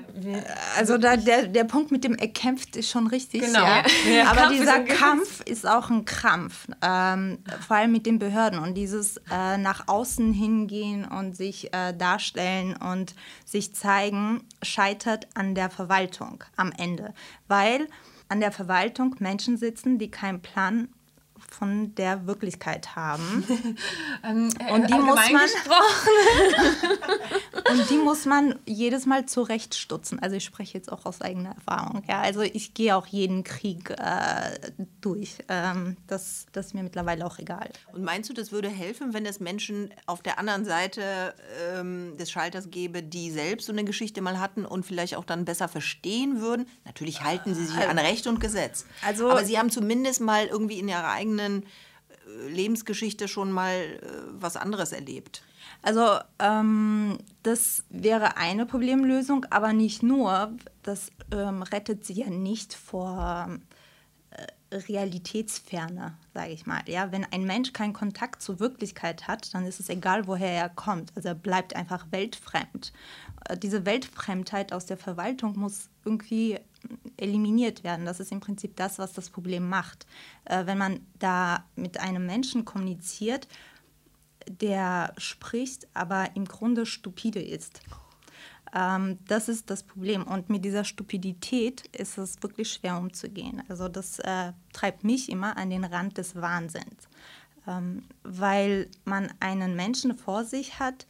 Also da, der, der Punkt mit dem erkämpft ist schon richtig. Genau. Ja. Ja. Aber Kampf dieser ist Kampf ist auch ein Krampf, ähm, vor allem mit den Behörden und dieses äh, nach außen hingehen und sich äh, darstellen und sich zeigen, scheitert an der Verwaltung am Ende, weil an der Verwaltung Menschen sitzen, die keinen Plan von der Wirklichkeit haben. ähm, äh, und, die muss man, und die muss man jedes Mal zurechtstutzen. Also ich spreche jetzt auch aus eigener Erfahrung. Ja? Also ich gehe auch jeden Krieg äh, durch. Ähm, das, das ist mir mittlerweile auch egal. Und meinst du, das würde helfen, wenn es Menschen auf der anderen Seite ähm, des Schalters gäbe, die selbst so eine Geschichte mal hatten und vielleicht auch dann besser verstehen würden? Natürlich halten sie sich also, an Recht und Gesetz. Also, Aber sie haben zumindest mal irgendwie in ihrer eigenen eigenen äh, Lebensgeschichte schon mal äh, was anderes erlebt? Also ähm, das wäre eine Problemlösung, aber nicht nur. Das ähm, rettet sie ja nicht vor äh, Realitätsferne, sage ich mal. Ja, wenn ein Mensch keinen Kontakt zur Wirklichkeit hat, dann ist es egal, woher er kommt. Also er bleibt einfach weltfremd. Äh, diese Weltfremdheit aus der Verwaltung muss irgendwie eliminiert werden. Das ist im Prinzip das, was das Problem macht. Äh, wenn man da mit einem Menschen kommuniziert, der spricht, aber im Grunde stupide ist. Ähm, das ist das Problem. Und mit dieser Stupidität ist es wirklich schwer umzugehen. Also das äh, treibt mich immer an den Rand des Wahnsinns. Ähm, weil man einen Menschen vor sich hat,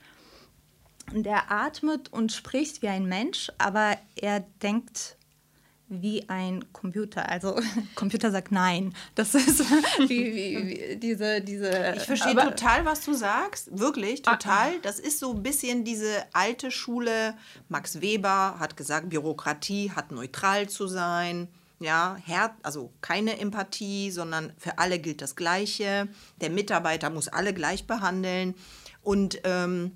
der atmet und spricht wie ein Mensch, aber er denkt wie ein Computer. Also Computer sagt nein. Das ist wie, wie, wie diese, diese. Ich verstehe total, was du sagst. Wirklich, ah, total. Das ist so ein bisschen diese alte Schule. Max Weber hat gesagt, Bürokratie hat neutral zu sein. Ja, Her also keine Empathie, sondern für alle gilt das Gleiche. Der Mitarbeiter muss alle gleich behandeln. Und ähm,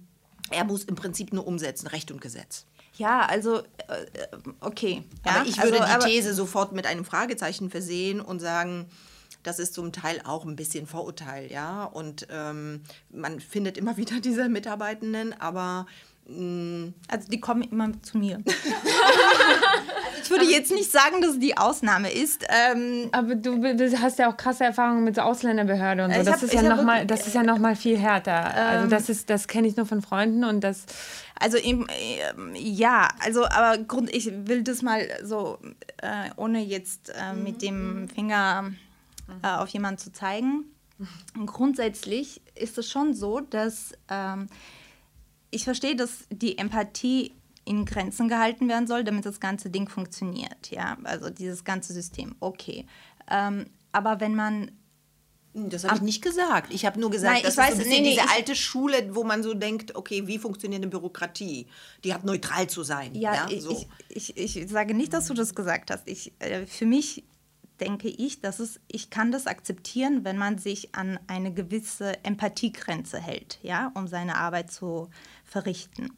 er muss im Prinzip nur umsetzen, Recht und Gesetz. Ja, also äh, okay. Ja? Aber ich würde also, die These sofort mit einem Fragezeichen versehen und sagen, das ist zum Teil auch ein bisschen Vorurteil, ja. Und ähm, man findet immer wieder diese Mitarbeitenden, aber also die kommen immer zu mir. ich würde jetzt nicht sagen, dass es die Ausnahme ist. Ähm, aber du, du, hast ja auch krasse Erfahrungen mit so Ausländerbehörde und so. Das, hab, ist ja noch mal, das ist ja noch mal viel härter. Also ähm, das, das kenne ich nur von Freunden und das also im, äh, ja, also aber Grund, ich will das mal so, äh, ohne jetzt äh, mit dem Finger äh, auf jemanden zu zeigen. Grundsätzlich ist es schon so, dass ähm, ich verstehe, dass die Empathie in Grenzen gehalten werden soll, damit das ganze Ding funktioniert. Ja, also dieses ganze System. Okay. Ähm, aber wenn man das habe ich nicht gesagt. Ich habe nur gesagt, Nein, das weiß, ist so bisschen nee, diese alte Schule, wo man so denkt, okay, wie funktioniert eine Bürokratie? Die hat neutral zu sein. Ja, ja so. ich, ich, ich, sage nicht, dass du das gesagt hast. Ich, äh, für mich denke ich, dass es, ich kann das akzeptieren, wenn man sich an eine gewisse Empathiegrenze hält, ja, um seine Arbeit zu verrichten.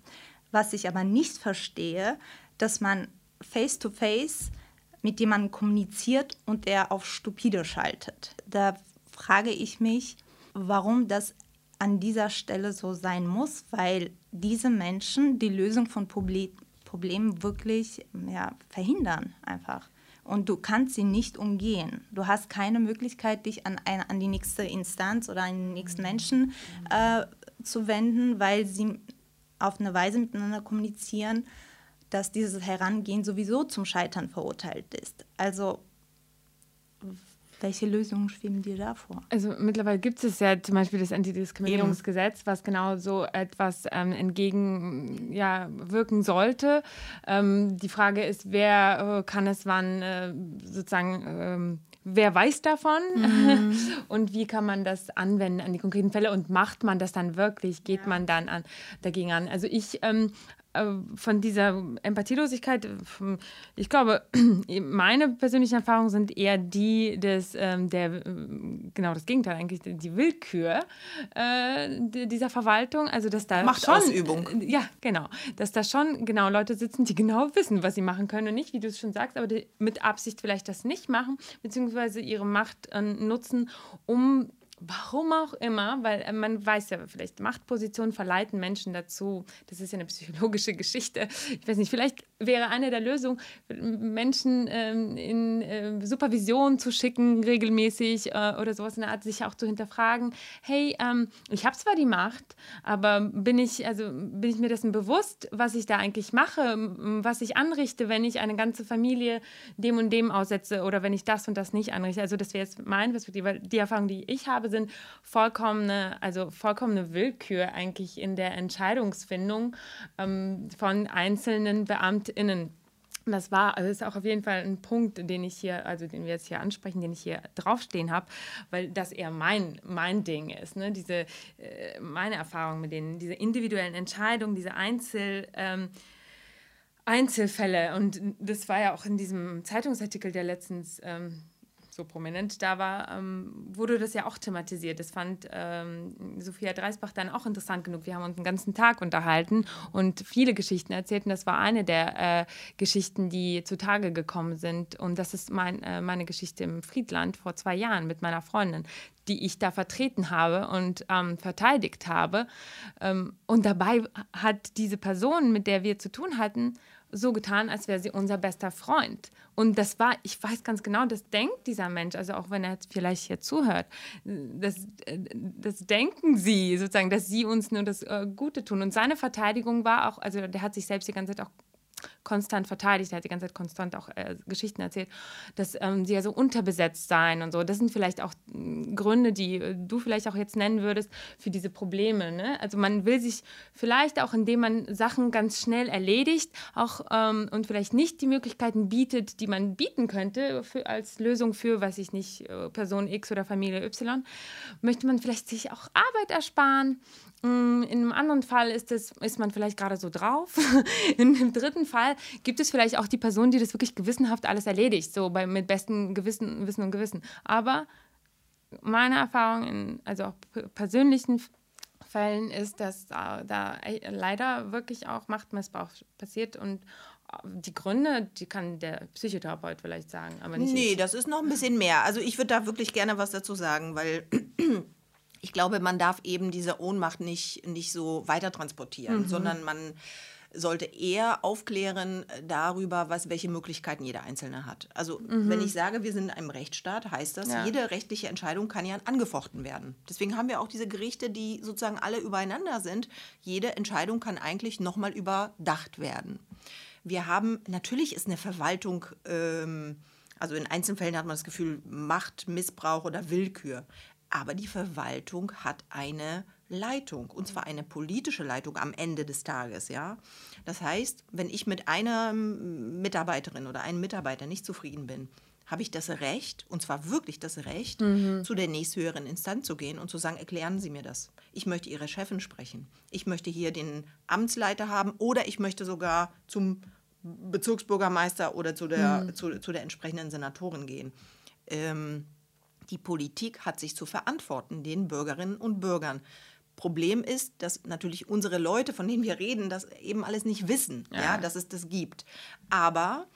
Was ich aber nicht verstehe, dass man face-to-face -face mit jemandem kommuniziert und er auf stupide schaltet. Da frage ich mich, warum das an dieser Stelle so sein muss, weil diese Menschen die Lösung von Proble Problemen wirklich ja, verhindern einfach. Und du kannst sie nicht umgehen. Du hast keine Möglichkeit, dich an, eine, an die nächste Instanz oder an den nächsten Menschen äh, zu wenden, weil sie auf eine Weise miteinander kommunizieren, dass dieses Herangehen sowieso zum Scheitern verurteilt ist. Also welche Lösungen schweben dir da vor? Also mittlerweile gibt es ja zum Beispiel das Antidiskriminierungsgesetz, was genau so etwas ähm, entgegenwirken ja, sollte. Ähm, die Frage ist, wer äh, kann es wann äh, sozusagen ähm, wer weiß davon mhm. und wie kann man das anwenden an die konkreten Fälle und macht man das dann wirklich, geht ja. man dann an, dagegen an. Also ich ähm, äh, von dieser Empathielosigkeit, ich glaube, meine persönlichen Erfahrungen sind eher die des, ähm, der, genau das Gegenteil eigentlich, die Willkür äh, dieser Verwaltung. Also, dass da Machtausübung. Schon, ja, genau. Dass da schon genau Leute sitzen, die genau wissen, was sie machen können und nicht, wie du es schon sagst, aber mit Absicht vielleicht das nicht machen, beziehungsweise ihre Macht äh, nutzen, um Warum auch immer, weil äh, man weiß ja vielleicht, Machtpositionen verleiten Menschen dazu. Das ist ja eine psychologische Geschichte. Ich weiß nicht, vielleicht wäre eine der Lösungen, Menschen ähm, in äh, Supervision zu schicken, regelmäßig äh, oder sowas in der Art, sich auch zu hinterfragen: Hey, ähm, ich habe zwar die Macht, aber bin ich, also bin ich mir dessen bewusst, was ich da eigentlich mache, was ich anrichte, wenn ich eine ganze Familie dem und dem aussetze oder wenn ich das und das nicht anrichte? Also, das wäre jetzt mein Perspektive, die Erfahrung, die ich habe habe, sind vollkommene, also vollkommene Willkür eigentlich in der Entscheidungsfindung ähm, von einzelnen BeamtInnen. Das war, also ist auch auf jeden Fall ein Punkt, den ich hier, also den wir jetzt hier ansprechen, den ich hier draufstehen habe, weil das eher mein, mein Ding ist. Ne? Diese, äh, meine Erfahrung mit denen, diese individuellen Entscheidungen, diese Einzel, ähm, Einzelfälle. Und das war ja auch in diesem Zeitungsartikel, der letztens ähm, so prominent da war, ähm, wurde das ja auch thematisiert. Das fand ähm, Sophia Dreisbach dann auch interessant genug. Wir haben uns den ganzen Tag unterhalten und viele Geschichten erzählt. Und das war eine der äh, Geschichten, die zutage gekommen sind. Und das ist mein, äh, meine Geschichte im Friedland vor zwei Jahren mit meiner Freundin die ich da vertreten habe und ähm, verteidigt habe. Ähm, und dabei hat diese Person, mit der wir zu tun hatten, so getan, als wäre sie unser bester Freund. Und das war, ich weiß ganz genau, das denkt dieser Mensch, also auch wenn er vielleicht hier zuhört, das, das denken sie sozusagen, dass sie uns nur das äh, Gute tun. Und seine Verteidigung war auch, also der hat sich selbst die ganze Zeit auch konstant verteidigt, er hat die ganze Zeit konstant auch äh, Geschichten erzählt, dass ähm, sie ja so unterbesetzt seien und so. Das sind vielleicht auch äh, Gründe, die äh, du vielleicht auch jetzt nennen würdest für diese Probleme. Ne? Also man will sich vielleicht auch, indem man Sachen ganz schnell erledigt, auch ähm, und vielleicht nicht die Möglichkeiten bietet, die man bieten könnte für, als Lösung für, weiß ich nicht, äh, Person X oder Familie Y, möchte man vielleicht sich auch Arbeit ersparen in einem anderen Fall ist, es, ist man vielleicht gerade so drauf. In einem dritten Fall gibt es vielleicht auch die Person, die das wirklich gewissenhaft alles erledigt, so bei, mit bestem Gewissen, Wissen und Gewissen. Aber meine Erfahrung, in, also auch persönlichen Fällen, ist, dass da, da leider wirklich auch Machtmissbrauch passiert und äh, die Gründe, die kann der Psychotherapeut vielleicht sagen, aber nicht Nee, ich. das ist noch ein bisschen mehr. Also ich würde da wirklich gerne was dazu sagen, weil ich glaube, man darf eben diese Ohnmacht nicht, nicht so weiter transportieren, mhm. sondern man sollte eher aufklären darüber, was, welche Möglichkeiten jeder Einzelne hat. Also mhm. wenn ich sage, wir sind in einem Rechtsstaat, heißt das, ja. jede rechtliche Entscheidung kann ja angefochten werden. Deswegen haben wir auch diese Gerichte, die sozusagen alle übereinander sind. Jede Entscheidung kann eigentlich nochmal überdacht werden. Wir haben, natürlich ist eine Verwaltung, ähm, also in Einzelfällen hat man das Gefühl, Macht, Missbrauch oder Willkür. Aber die Verwaltung hat eine Leitung, und zwar eine politische Leitung am Ende des Tages. Ja? Das heißt, wenn ich mit einer Mitarbeiterin oder einem Mitarbeiter nicht zufrieden bin, habe ich das Recht, und zwar wirklich das Recht, mhm. zu der nächsthöheren Instanz zu gehen und zu sagen, erklären Sie mir das. Ich möchte Ihre Chefin sprechen. Ich möchte hier den Amtsleiter haben oder ich möchte sogar zum Bezirksbürgermeister oder zu der, mhm. zu, zu der entsprechenden Senatorin gehen. Ähm, die Politik hat sich zu verantworten, den Bürgerinnen und Bürgern. Problem ist, dass natürlich unsere Leute, von denen wir reden, das eben alles nicht wissen, ja. ja dass es das gibt. Aber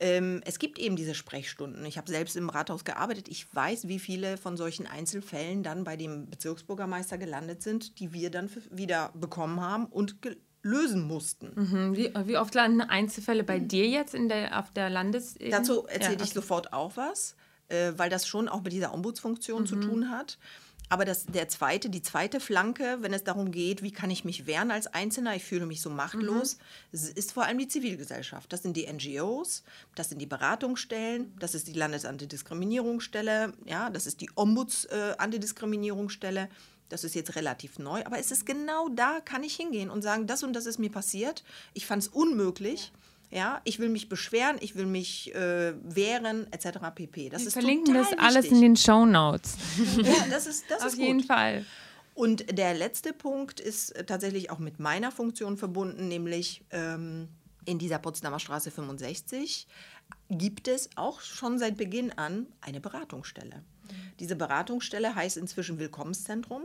ähm, es gibt eben diese Sprechstunden. Ich habe selbst im Rathaus gearbeitet. Ich weiß, wie viele von solchen Einzelfällen dann bei dem Bezirksbürgermeister gelandet sind, die wir dann wieder bekommen haben und lösen mussten. Mhm. Wie, wie, oft landen Einzelfälle bei dir jetzt in der, auf der Landesebene? Dazu erzähle ja, okay. ich sofort auch was äh, weil das schon auch mit dieser Ombudsfunktion mhm. zu tun hat. Aber das, der zweite, die zweite Flanke, wenn es darum geht, wie kann ich mich wehren als Einzelner, ich fühle mich so machtlos, mhm. ist vor allem die Zivilgesellschaft. Das sind die NGOs, das sind die Beratungsstellen, das ist die Landesantidiskriminierungsstelle, ja, das ist die Ombuds-Antidiskriminierungsstelle. Äh, das ist jetzt relativ neu, aber es ist genau da, kann ich hingehen und sagen, das und das ist mir passiert. Ich fand es unmöglich. Ja ja, ich will mich beschweren, ich will mich äh, wehren, etc. pp. Das Wir ist verlinken das wichtig. alles in den Show Notes. ja, das ist, das Auf ist jeden Fall. Und der letzte Punkt ist tatsächlich auch mit meiner Funktion verbunden, nämlich ähm, in dieser Potsdamer Straße 65 gibt es auch schon seit Beginn an eine Beratungsstelle. Diese Beratungsstelle heißt inzwischen Willkommenszentrum.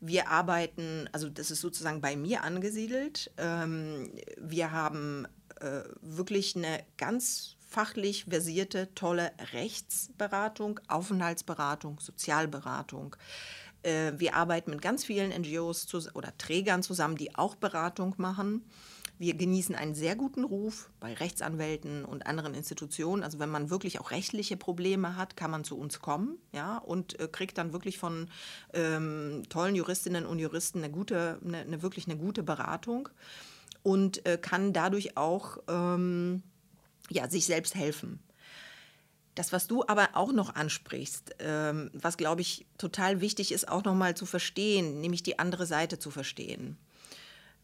Wir arbeiten, also das ist sozusagen bei mir angesiedelt. Ähm, wir haben äh, wirklich eine ganz fachlich versierte, tolle Rechtsberatung, Aufenthaltsberatung, Sozialberatung. Äh, wir arbeiten mit ganz vielen NGOs oder Trägern zusammen, die auch Beratung machen. Wir genießen einen sehr guten Ruf bei Rechtsanwälten und anderen Institutionen. Also wenn man wirklich auch rechtliche Probleme hat, kann man zu uns kommen ja, und äh, kriegt dann wirklich von ähm, tollen Juristinnen und Juristen eine, gute, eine, eine wirklich eine gute Beratung und äh, kann dadurch auch ähm, ja, sich selbst helfen. Das, was du aber auch noch ansprichst, ähm, was glaube ich total wichtig ist, auch nochmal zu verstehen, nämlich die andere Seite zu verstehen.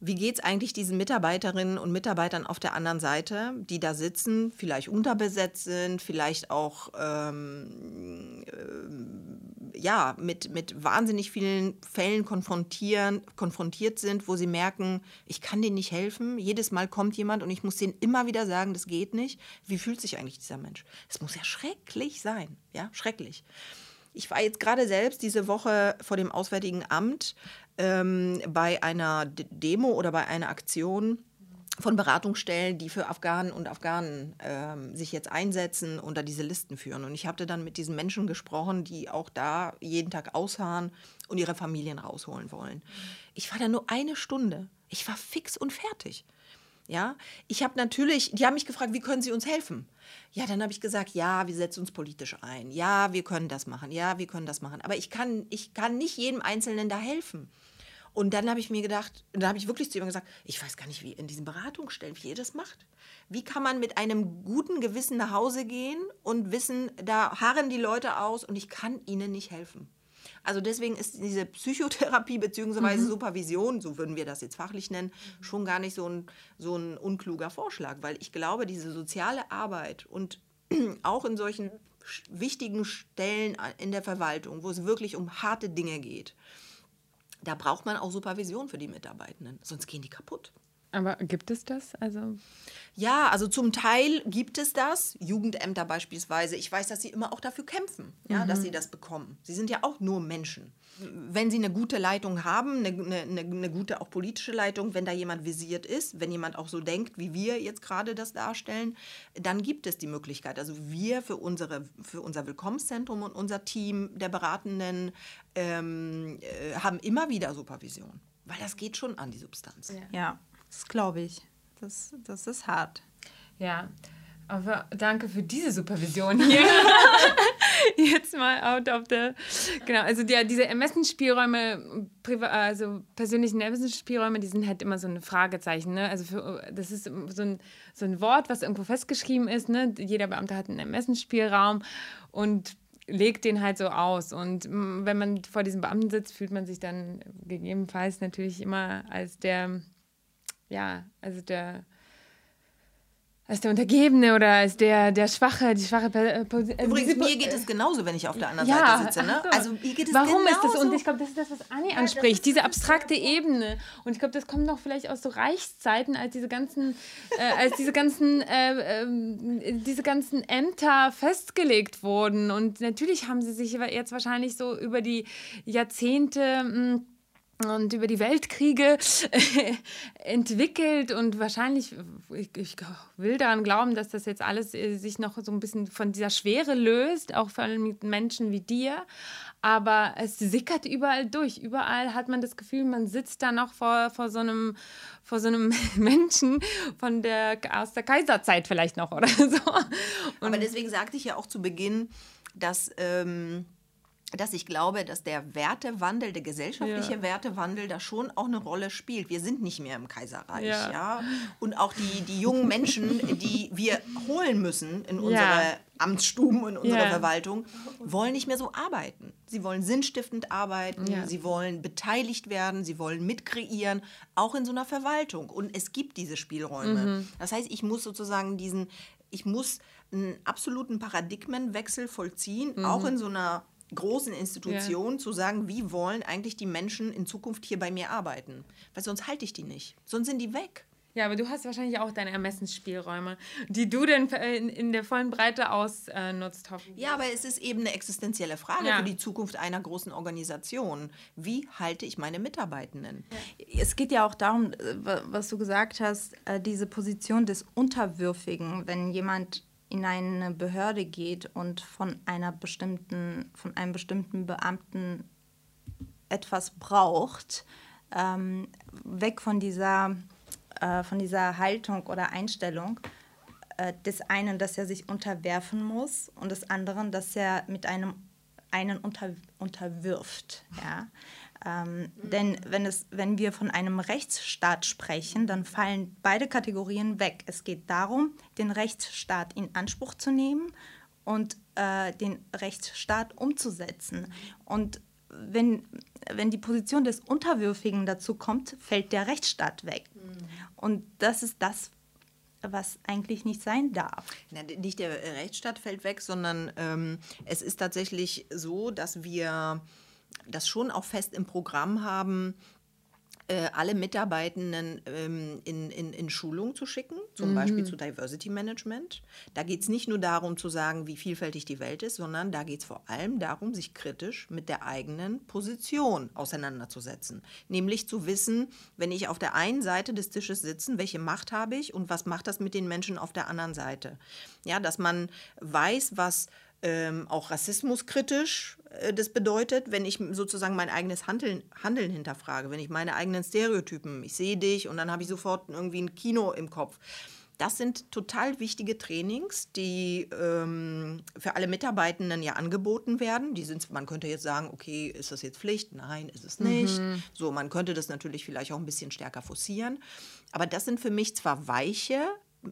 Wie geht es eigentlich diesen Mitarbeiterinnen und Mitarbeitern auf der anderen Seite, die da sitzen, vielleicht unterbesetzt sind, vielleicht auch ähm, äh, ja, mit, mit wahnsinnig vielen Fällen konfrontieren, konfrontiert sind, wo sie merken, ich kann denen nicht helfen. Jedes Mal kommt jemand und ich muss denen immer wieder sagen, das geht nicht. Wie fühlt sich eigentlich dieser Mensch? Es muss ja schrecklich sein, ja, schrecklich. Ich war jetzt gerade selbst diese Woche vor dem Auswärtigen Amt ähm, bei einer Demo oder bei einer Aktion von Beratungsstellen, die für Afghanen und Afghanen ähm, sich jetzt einsetzen und da diese Listen führen. Und ich habe dann mit diesen Menschen gesprochen, die auch da jeden Tag ausharren und ihre Familien rausholen wollen. Ich war da nur eine Stunde. Ich war fix und fertig. Ja, ich habe natürlich, die haben mich gefragt, wie können Sie uns helfen? Ja, dann habe ich gesagt, ja, wir setzen uns politisch ein. Ja, wir können das machen. Ja, wir können das machen. Aber ich kann, ich kann nicht jedem Einzelnen da helfen. Und dann habe ich mir gedacht, da habe ich wirklich zu ihm gesagt, ich weiß gar nicht, wie in diesen Beratungsstellen, wie ihr das macht. Wie kann man mit einem guten Gewissen nach Hause gehen und wissen, da harren die Leute aus und ich kann ihnen nicht helfen. Also deswegen ist diese Psychotherapie bzw. Mhm. Supervision, so würden wir das jetzt fachlich nennen, schon gar nicht so ein, so ein unkluger Vorschlag, weil ich glaube, diese soziale Arbeit und auch in solchen wichtigen Stellen in der Verwaltung, wo es wirklich um harte Dinge geht, da braucht man auch Supervision für die Mitarbeitenden, sonst gehen die kaputt. Aber gibt es das? Also ja, also zum Teil gibt es das. Jugendämter beispielsweise. Ich weiß, dass sie immer auch dafür kämpfen, ja, mhm. dass sie das bekommen. Sie sind ja auch nur Menschen. Wenn sie eine gute Leitung haben, eine, eine, eine gute auch politische Leitung, wenn da jemand visiert ist, wenn jemand auch so denkt, wie wir jetzt gerade das darstellen, dann gibt es die Möglichkeit. Also wir für, unsere, für unser Willkommenszentrum und unser Team der Beratenden ähm, äh, haben immer wieder Supervision. Weil das geht schon an die Substanz. ja. ja. Das glaube ich. Das, das ist hart. Ja, aber danke für diese Supervision hier. Jetzt mal out of the. Genau, also ja, diese Ermessensspielräume, also persönlichen Ermessensspielräume, die sind halt immer so ein Fragezeichen. Ne? Also für, das ist so ein, so ein Wort, was irgendwo festgeschrieben ist. Ne? Jeder Beamte hat einen Ermessensspielraum und legt den halt so aus. Und wenn man vor diesem Beamten sitzt, fühlt man sich dann gegebenenfalls natürlich immer als der ja, also der als der Untergebene oder als der, der Schwache, die schwache Position. Äh, also Übrigens, mir geht es genauso, wenn ich auf der anderen ja, Seite sitze. Ne? Also, mir geht es Warum genauso. ist das? Und ich glaube, das ist das, was Anni ja, anspricht, diese abstrakte Ebene. Und ich glaube, das kommt noch vielleicht aus so Reichszeiten, als diese ganzen, äh, als diese ganzen, äh, äh, diese ganzen Ämter festgelegt wurden. Und natürlich haben sie sich jetzt wahrscheinlich so über die Jahrzehnte. Mh, hm, und über die Weltkriege entwickelt und wahrscheinlich, ich, ich, will daran glauben, dass das jetzt alles äh, sich noch so ein bisschen von dieser Schwere löst, auch vor allem mit Menschen wie dir. Aber es sickert überall durch. Überall hat man das Gefühl, man sitzt da noch vor, vor, so, einem, vor so einem Menschen von der, aus der Kaiserzeit vielleicht noch oder so. Und Aber deswegen sagte ich ja auch zu Beginn, dass... Ähm dass ich glaube, dass der Wertewandel, der gesellschaftliche ja. Wertewandel da schon auch eine Rolle spielt. Wir sind nicht mehr im Kaiserreich, ja. ja? Und auch die, die jungen Menschen, die wir holen müssen in unsere ja. Amtsstuben, in unsere Verwaltung, wollen nicht mehr so arbeiten. Sie wollen sinnstiftend arbeiten, sie wollen beteiligt werden, sie wollen mitkreieren, auch in so einer Verwaltung. Und es gibt diese Spielräume. Mhm. Das heißt, ich muss sozusagen diesen, ich muss einen absoluten Paradigmenwechsel vollziehen, mhm. auch in so einer großen Institutionen ja. zu sagen, wie wollen eigentlich die Menschen in Zukunft hier bei mir arbeiten? Weil sonst halte ich die nicht. Sonst sind die weg. Ja, aber du hast wahrscheinlich auch deine Ermessensspielräume, die du dann in, in der vollen Breite ausnutzt, hoffentlich. Ja, aber es ist eben eine existenzielle Frage ja. für die Zukunft einer großen Organisation. Wie halte ich meine Mitarbeitenden? Es geht ja auch darum, äh, was du gesagt hast, äh, diese Position des Unterwürfigen, wenn jemand in eine Behörde geht und von einer bestimmten, von einem bestimmten Beamten etwas braucht, ähm, weg von dieser äh, von dieser Haltung oder Einstellung äh, des einen, dass er sich unterwerfen muss und des anderen, dass er mit einem einen unter, unterwirft. Ja? Ähm, mhm. Denn wenn, es, wenn wir von einem Rechtsstaat sprechen, dann fallen beide Kategorien weg. Es geht darum, den Rechtsstaat in Anspruch zu nehmen und äh, den Rechtsstaat umzusetzen. Und wenn, wenn die Position des Unterwürfigen dazu kommt, fällt der Rechtsstaat weg. Mhm. Und das ist das, was eigentlich nicht sein darf. Na, nicht der Rechtsstaat fällt weg, sondern ähm, es ist tatsächlich so, dass wir das schon auch fest im Programm haben, äh, alle Mitarbeitenden ähm, in, in, in Schulung zu schicken, zum mhm. Beispiel zu Diversity Management. Da geht es nicht nur darum zu sagen, wie vielfältig die Welt ist, sondern da geht es vor allem darum, sich kritisch mit der eigenen Position auseinanderzusetzen. Nämlich zu wissen, wenn ich auf der einen Seite des Tisches sitze, welche Macht habe ich und was macht das mit den Menschen auf der anderen Seite. Ja, dass man weiß, was ähm, auch rassismuskritisch das bedeutet, wenn ich sozusagen mein eigenes Handeln, Handeln hinterfrage, wenn ich meine eigenen Stereotypen, ich sehe dich und dann habe ich sofort irgendwie ein Kino im Kopf. Das sind total wichtige Trainings, die ähm, für alle Mitarbeitenden ja angeboten werden. Die sind, man könnte jetzt sagen, okay, ist das jetzt Pflicht? Nein, ist es nicht. Mhm. So, man könnte das natürlich vielleicht auch ein bisschen stärker forcieren. Aber das sind für mich zwar weiche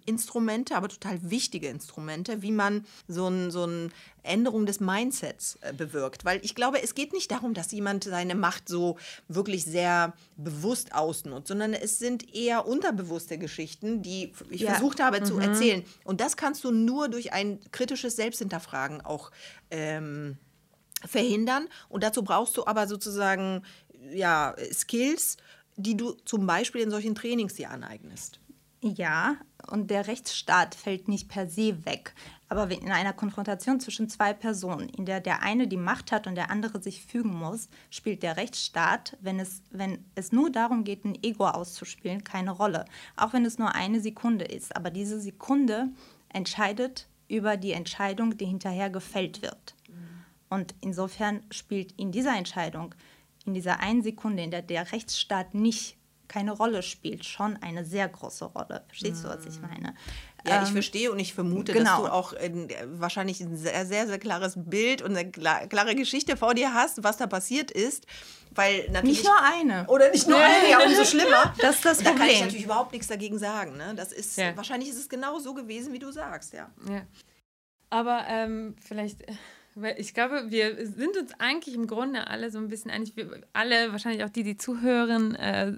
Instrumente, aber total wichtige Instrumente, wie man so, ein, so eine Änderung des Mindsets äh, bewirkt. Weil ich glaube, es geht nicht darum, dass jemand seine Macht so wirklich sehr bewusst ausnutzt, sondern es sind eher unterbewusste Geschichten, die ich ja. versucht habe mhm. zu erzählen. Und das kannst du nur durch ein kritisches Selbsthinterfragen auch ähm, verhindern. Und dazu brauchst du aber sozusagen ja, Skills, die du zum Beispiel in solchen Trainings dir aneignest. Ja, und der Rechtsstaat fällt nicht per se weg. Aber in einer Konfrontation zwischen zwei Personen, in der der eine die Macht hat und der andere sich fügen muss, spielt der Rechtsstaat, wenn es, wenn es nur darum geht, ein Ego auszuspielen, keine Rolle. Auch wenn es nur eine Sekunde ist. Aber diese Sekunde entscheidet über die Entscheidung, die hinterher gefällt wird. Und insofern spielt in dieser Entscheidung, in dieser einen Sekunde, in der der Rechtsstaat nicht keine Rolle spielt, schon eine sehr große Rolle. Verstehst du, was ich meine? Ja, ich ähm, verstehe und ich vermute, genau. dass du auch in, wahrscheinlich ein sehr, sehr, sehr klares Bild und eine klare Geschichte vor dir hast, was da passiert ist. Weil natürlich, nicht nur eine. Oder nicht nur eine, ja, umso schlimmer. Das ist das Problem. Da kann ich natürlich überhaupt nichts dagegen sagen. Ne? Das ist, ja. Wahrscheinlich ist es genau so gewesen, wie du sagst. Ja. ja. Aber ähm, vielleicht weil ich glaube, wir sind uns eigentlich im Grunde alle so ein bisschen einig, wir alle, wahrscheinlich auch die, die zuhören, äh,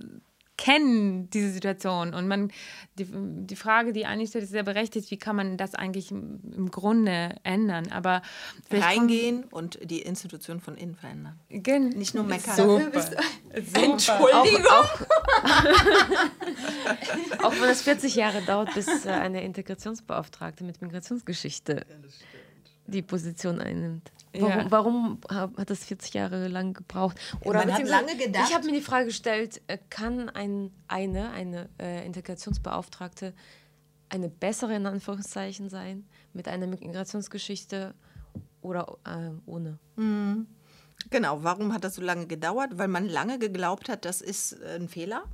kennen diese Situation. Und man, die, die Frage, die eigentlich stellt, ist sehr berechtigt, wie kann man das eigentlich im, im Grunde ändern? Aber reingehen und die Institution von innen verändern. Gen Nicht nur meckern. Super. Super. Entschuldigung. Auch, auch, auch, wenn es 40 Jahre dauert, bis äh, eine Integrationsbeauftragte mit Migrationsgeschichte die Position einnimmt. Warum, ja. warum, hat das 40 Jahre lang gebraucht? Oder Man hat lange gedacht. Ich habe mir die Frage gestellt, äh, kann ein, eine, eine äh, Integrationsbeauftragte eine bessere in Anführungszeichen sein mit einer Migrationsgeschichte oder äh, ohne? Mhm. Genau, warum hat das so lange gedauert? Weil man lange geglaubt hat, das ist äh, ein Fehler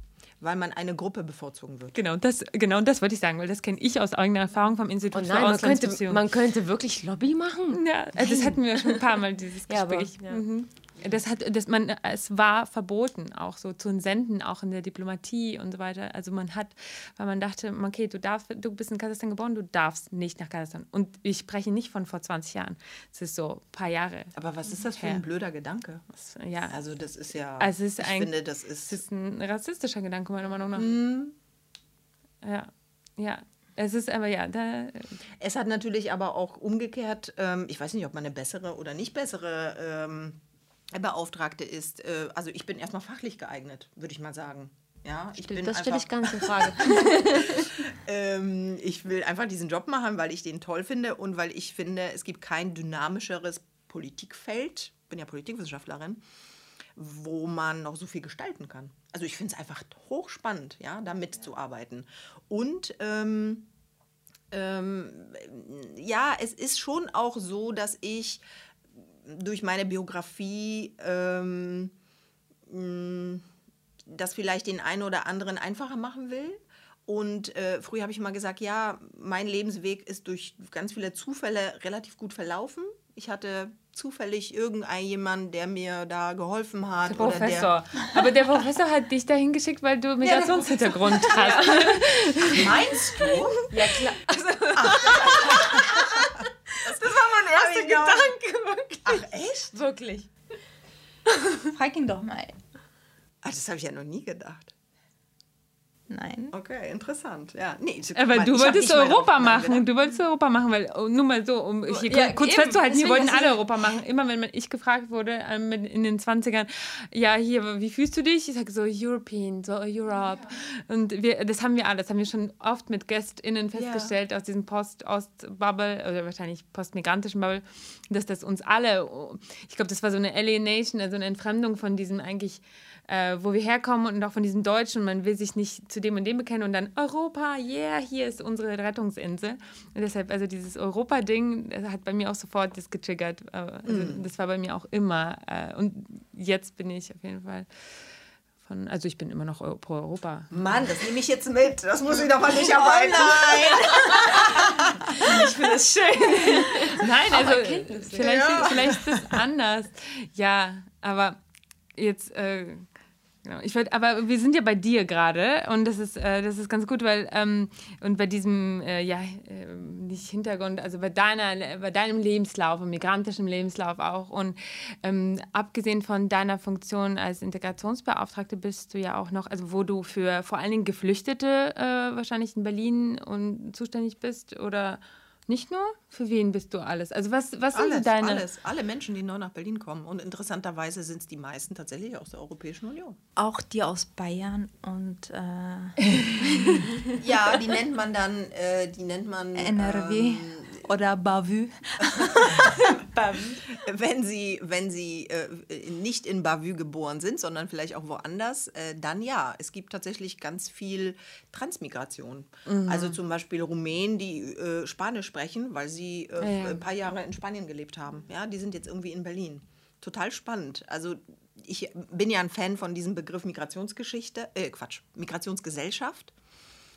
weil man eine Gruppe bevorzugen wird. Genau, das, genau das wollte ich sagen, weil das kenne ich aus eigener Erfahrung vom Institut oh nein, für man könnte, man könnte wirklich Lobby machen? Ja, also das hatten wir schon ein paar Mal, dieses Gespräch. Ja, aber, ja. Mhm. Das hat, das man, es war verboten, auch so zu senden, auch in der Diplomatie und so weiter. Also man hat, weil man dachte, okay, du darfst, du bist in Kasachstan geboren, du darfst nicht nach Kasachstan. Und ich spreche nicht von vor 20 Jahren. Es ist so ein paar Jahre. Aber was ist das für ein blöder Gedanke? Ja. Also das ist ja. Also es ist ich ein, finde, das ist. Es ist ein rassistischer Gedanke meiner Meinung nach. Mhm. Ja, ja. Es ist aber ja, da. Es hat natürlich aber auch umgekehrt, ähm, ich weiß nicht, ob man eine bessere oder nicht bessere ähm, Beauftragte ist. Äh, also ich bin erstmal fachlich geeignet, würde ich mal sagen. Ja, ich bin das stelle ich nicht in Frage. ähm, ich will einfach diesen Job machen, weil ich den toll finde und weil ich finde, es gibt kein dynamischeres Politikfeld. Ich bin ja Politikwissenschaftlerin wo man noch so viel gestalten kann. Also ich finde es einfach hochspannend, ja, da mitzuarbeiten. Und ähm, ähm, ja, es ist schon auch so, dass ich durch meine Biografie ähm, das vielleicht den einen oder anderen einfacher machen will. Und äh, früher habe ich mal gesagt, ja, mein Lebensweg ist durch ganz viele Zufälle relativ gut verlaufen. Ich hatte zufällig irgendjemand, der mir da geholfen hat. Der Professor. Der Aber der Professor hat dich dahin geschickt, weil du Migrationshintergrund ja, hast. Ja. Meinst du? Ja, klar. Also, erster Gedanke. Wirklich. Ach, echt? Wirklich. Frag ihn doch mal. Ach, das habe ich ja noch nie gedacht. Nein. Okay, interessant. Ja, nee, aber mal, du wolltest Europa machen. Du wolltest Europa machen, weil oh, nur mal so, um hier ja, kurz eben, festzuhalten, wir wollten alle Europa machen. Immer wenn ich gefragt wurde ähm, in den 20ern, ja, hier, wie fühlst du dich? Ich sage so European, so Europe. Ja. Und wir, das haben wir alle, das haben wir schon oft mit GästInnen festgestellt, ja. aus diesem Post-Ost-Bubble oder wahrscheinlich postmigrantischen Bubble, dass das uns alle, ich glaube, das war so eine Alienation, also eine Entfremdung von diesem eigentlich äh, wo wir herkommen und auch von diesem Deutschen. Man will sich nicht zu dem und dem bekennen und dann Europa, yeah, hier ist unsere Rettungsinsel. Und deshalb, also dieses Europa-Ding hat bei mir auch sofort das getriggert. Äh, also mm. Das war bei mir auch immer. Äh, und jetzt bin ich auf jeden Fall. Von, also ich bin immer noch pro Europa. Mann, das nehme ich jetzt mit. Das muss ich doch mal nicht arbeiten. Oh nein! ich finde das schön. Nein, also vielleicht, ja. vielleicht ist es anders. Ja, aber jetzt äh, Genau. Ich würd, aber wir sind ja bei dir gerade und das ist, äh, das ist ganz gut, weil ähm, und bei diesem, äh, ja, äh, nicht Hintergrund, also bei, deiner, bei deinem Lebenslauf migrantischem Lebenslauf auch und ähm, abgesehen von deiner Funktion als Integrationsbeauftragte bist du ja auch noch, also wo du für vor allen Dingen Geflüchtete äh, wahrscheinlich in Berlin und zuständig bist oder nicht nur? Für wen bist du alles? Also was, was alles, sind deine... Alles, alle Menschen, die neu nach Berlin kommen. Und interessanterweise sind es die meisten tatsächlich aus der Europäischen Union. Auch die aus Bayern und... Äh ja, die nennt man dann... Äh, die nennt man... NRW. Ähm, oder Bavü. wenn sie, wenn sie äh, nicht in Bavü geboren sind, sondern vielleicht auch woanders, äh, dann ja. Es gibt tatsächlich ganz viel Transmigration. Mhm. Also zum Beispiel Rumänen, die äh, Spanisch sprechen, weil sie äh, ja. ein paar Jahre in Spanien gelebt haben. Ja, die sind jetzt irgendwie in Berlin. Total spannend. Also ich bin ja ein Fan von diesem Begriff Migrationsgeschichte, äh, Quatsch, Migrationsgesellschaft,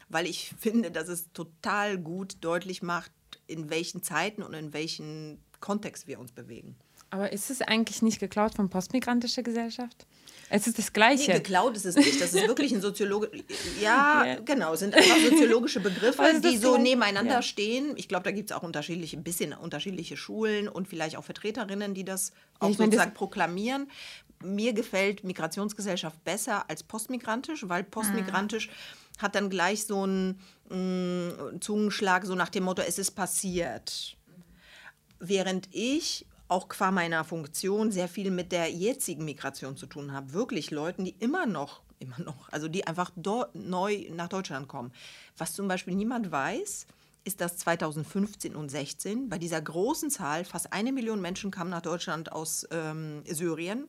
weil ich finde, dass es total gut deutlich macht, in welchen Zeiten und in welchem Kontext wir uns bewegen. Aber ist es eigentlich nicht geklaut von postmigrantischer Gesellschaft? Es ist das Gleiche. Nee, geklaut ist es nicht. Das ist wirklich ein Soziologe. Ja, ja. genau. Es sind einfach soziologische Begriffe, die so nebeneinander ja. stehen. Ich glaube, da gibt es auch unterschiedliche, ein bisschen unterschiedliche Schulen und vielleicht auch Vertreterinnen, die das auch ja, sozusagen das proklamieren. Mir gefällt Migrationsgesellschaft besser als postmigrantisch, weil postmigrantisch. Mhm hat dann gleich so einen mh, mm, Zungenschlag, so nach dem Motto, es ist passiert. Während ich auch qua meiner Funktion sehr viel mit der jetzigen Migration zu tun habe. Wirklich Leuten, die immer noch, immer noch, also die einfach neu nach Deutschland kommen. Was zum Beispiel niemand weiß, ist, dass 2015 und 16 bei dieser großen Zahl, fast eine Million Menschen kamen nach Deutschland aus ähm, Syrien,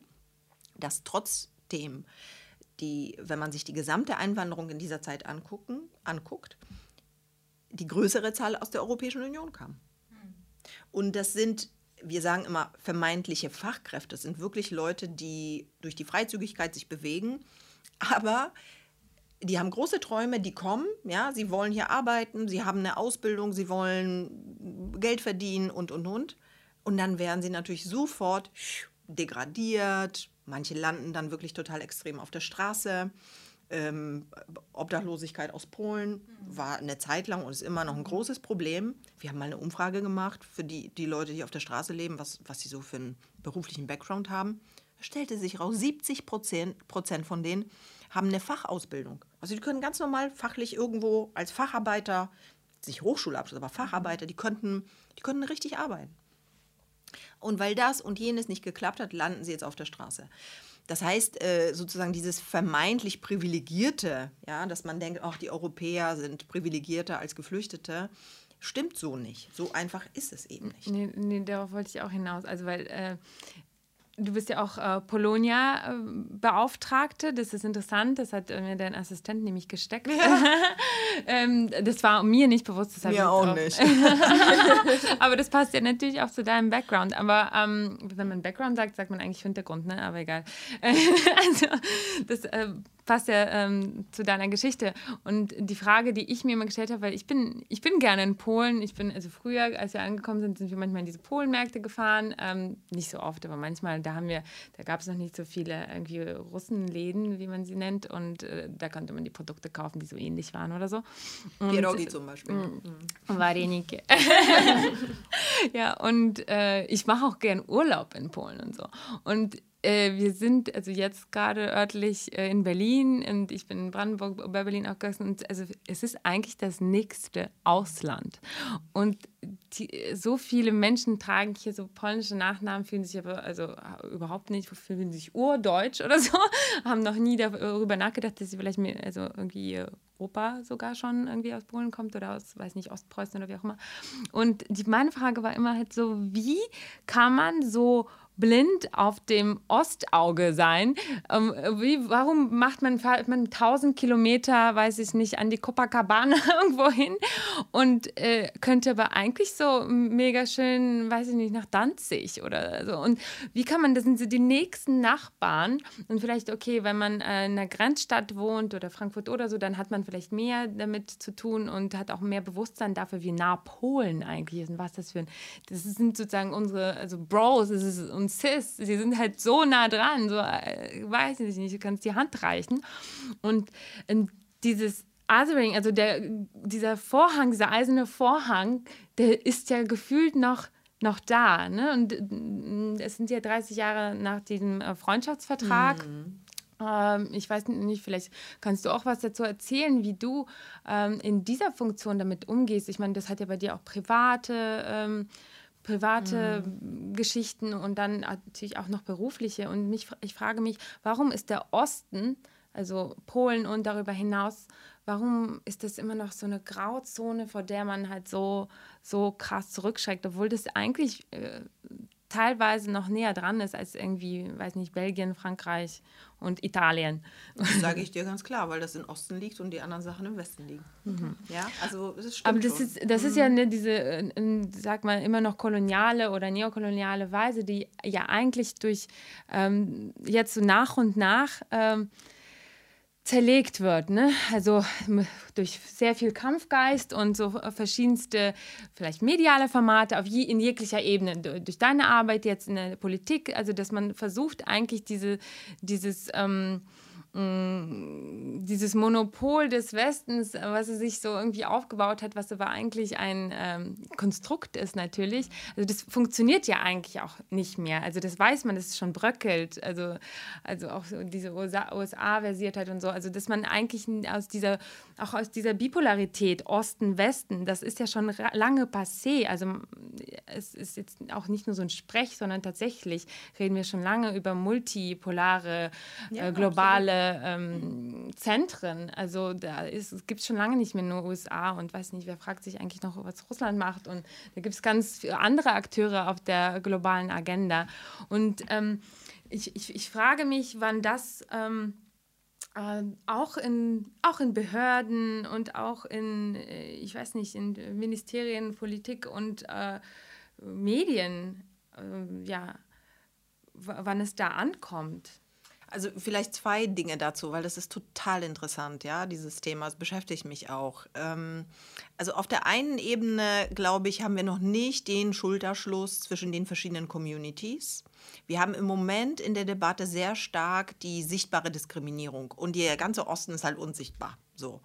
dass trotzdem die, wenn man sich die gesamte Einwanderung in dieser Zeit angucken, anguckt, die größere Zahl aus der Europäischen Union kam. Und das sind, wir sagen immer, vermeintliche Fachkräfte. Das sind wirklich Leute, die durch die Freizügigkeit sich bewegen, aber die haben große Träume, die kommen, ja, sie wollen hier arbeiten, sie haben eine Ausbildung, sie wollen Geld verdienen und, und, und. Und dann werden sie natürlich sofort degradiert, Manche landen dann wirklich total extrem auf der Straße. Ähm, Obdachlosigkeit aus Polen war eine Zeit lang und ist immer noch ein großes Problem. Wir haben mal eine Umfrage gemacht für die, die Leute, die auf der Straße leben, was, was sie so für einen beruflichen Background haben. Da stellte sich raus, 70 Prozent, Prozent von denen haben eine Fachausbildung. Also die können ganz normal fachlich irgendwo als Facharbeiter nicht Hochschulabschluss, aber Facharbeiter, die könnten, die könnten richtig arbeiten. Und weil das und jenes nicht geklappt hat, landen sie jetzt auf der Straße. Das heißt, äh, sozusagen dieses vermeintlich Privilegierte, ja, dass man denkt, auch die Europäer sind privilegierter als Geflüchtete, stimmt so nicht. So einfach ist es eben nicht. Nee, nee darauf wollte ich auch hinaus. Also, weil äh, Du bist ja auch äh, Polonia-Beauftragte. das ist interessant. Das hat mir dein Assistent nämlich gesteckt. Ja. ähm, das war mir nicht bewusst. Das mir auch, auch nicht. Aber das passt ja natürlich auch zu deinem Background. Aber ähm, wenn man Background sagt, sagt man eigentlich Hintergrund, ne? Aber egal. also, das äh, passt ja ähm, zu deiner Geschichte. Und die Frage, die ich mir immer gestellt habe, weil ich bin, ich bin gerne in Polen. Ich bin, also früher, als wir angekommen sind, sind wir manchmal in diese Polenmärkte gefahren. Ähm, nicht so oft, aber manchmal, da haben wir, da gab es noch nicht so viele irgendwie Russenläden, wie man sie nennt. Und äh, da konnte man die Produkte kaufen, die so ähnlich waren oder so. Pierogi zum Beispiel. Mm, mhm. Varenike. ja, und äh, ich mache auch gern Urlaub in Polen und so. Und äh, wir sind also jetzt gerade örtlich äh, in Berlin und ich bin in Brandenburg bei Berlin aufgewachsen. Und also es ist eigentlich das nächste Ausland. Und die, so viele Menschen tragen hier so polnische Nachnamen, fühlen sich aber also überhaupt nicht, fühlen sich urdeutsch oder so, haben noch nie darüber nachgedacht, dass sie vielleicht mehr, also irgendwie Opa sogar schon irgendwie aus Polen kommt oder aus, weiß nicht, Ostpreußen oder wie auch immer. Und die, meine Frage war immer halt so, wie kann man so blind auf dem Ostauge sein. Ähm, wie, warum macht man, fährt man 1000 Kilometer, weiß ich nicht, an die Copacabana irgendwo hin und äh, könnte aber eigentlich so mega schön, weiß ich nicht, nach Danzig oder so. Und wie kann man, das sind so die nächsten Nachbarn und vielleicht, okay, wenn man äh, in einer Grenzstadt wohnt oder Frankfurt oder so, dann hat man vielleicht mehr damit zu tun und hat auch mehr Bewusstsein dafür, wie nah Polen eigentlich ist und was das für ein, das sind sozusagen unsere, also Bros, es ist und Cis, sie sind halt so nah dran, so, äh, weiß ich nicht, du kannst die Hand reichen. Und ähm, dieses Othering, also der, dieser Vorhang, dieser eiserne Vorhang, der ist ja gefühlt noch noch da. Ne? Und äh, es sind ja 30 Jahre nach diesem äh, Freundschaftsvertrag. Mhm. Ähm, ich weiß nicht, vielleicht kannst du auch was dazu erzählen, wie du ähm, in dieser Funktion damit umgehst. Ich meine, das hat ja bei dir auch private ähm, private mhm. Geschichten und dann natürlich auch noch berufliche. Und mich, ich frage mich, warum ist der Osten, also Polen und darüber hinaus, warum ist das immer noch so eine Grauzone, vor der man halt so, so krass zurückschreckt, obwohl das eigentlich äh, teilweise noch näher dran ist als irgendwie, weiß nicht, Belgien, Frankreich und Italien. Das sage ich dir ganz klar, weil das im Osten liegt und die anderen Sachen im Westen liegen. Mhm. Ja, also das stimmt Aber das schon. ist, das mhm. ist ja eine, diese, äh, sag mal, immer noch koloniale oder neokoloniale Weise, die ja eigentlich durch ähm, jetzt so nach und nach ähm, zerlegt wird. Ne? Also durch sehr viel Kampfgeist und so verschiedenste, vielleicht mediale Formate auf je, in jeglicher Ebene. Durch deine Arbeit jetzt in der Politik, also dass man versucht eigentlich diese, dieses... Ähm, dieses Monopol des Westens, was er sich so irgendwie aufgebaut hat, was aber eigentlich ein ähm, Konstrukt ist natürlich. Also das funktioniert ja eigentlich auch nicht mehr. Also das weiß man, dass es schon bröckelt. Also, also auch so diese USA-Versiertheit und so. Also dass man eigentlich aus dieser, auch aus dieser Bipolarität Osten-Westen, das ist ja schon lange passé. Also es ist jetzt auch nicht nur so ein Sprech, sondern tatsächlich reden wir schon lange über multipolare, äh, globale ähm, Zentren. Also da ist, es gibt schon lange nicht mehr nur USA und weiß nicht, wer fragt sich eigentlich noch, was Russland macht. Und da gibt es ganz viele andere Akteure auf der globalen Agenda. Und ähm, ich, ich, ich frage mich, wann das ähm, äh, auch, in, auch in Behörden und auch in, äh, ich weiß nicht, in Ministerien, Politik und äh, Medien, äh, ja, wann es da ankommt. Also vielleicht zwei Dinge dazu, weil das ist total interessant, ja, dieses Thema. Es beschäftigt mich auch. Ähm, also auf der einen Ebene, glaube ich, haben wir noch nicht den Schulterschluss zwischen den verschiedenen Communities. Wir haben im Moment in der Debatte sehr stark die sichtbare Diskriminierung und der ganze Osten ist halt unsichtbar. So.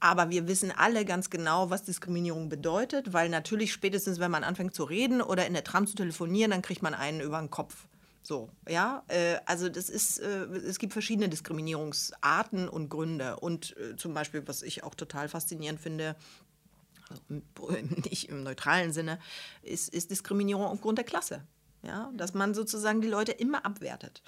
Aber wir wissen alle ganz genau, was Diskriminierung bedeutet, weil natürlich spätestens, wenn man anfängt zu reden oder in der Tram zu telefonieren, dann kriegt man einen über den Kopf. So, ja, äh, also das ist, äh, es gibt verschiedene Diskriminierungsarten und Gründe. Und äh, zum Beispiel, was ich auch total faszinierend finde, also nicht im neutralen Sinne, ist, ist Diskriminierung aufgrund der Klasse. Ja? Dass man sozusagen die Leute immer abwertet.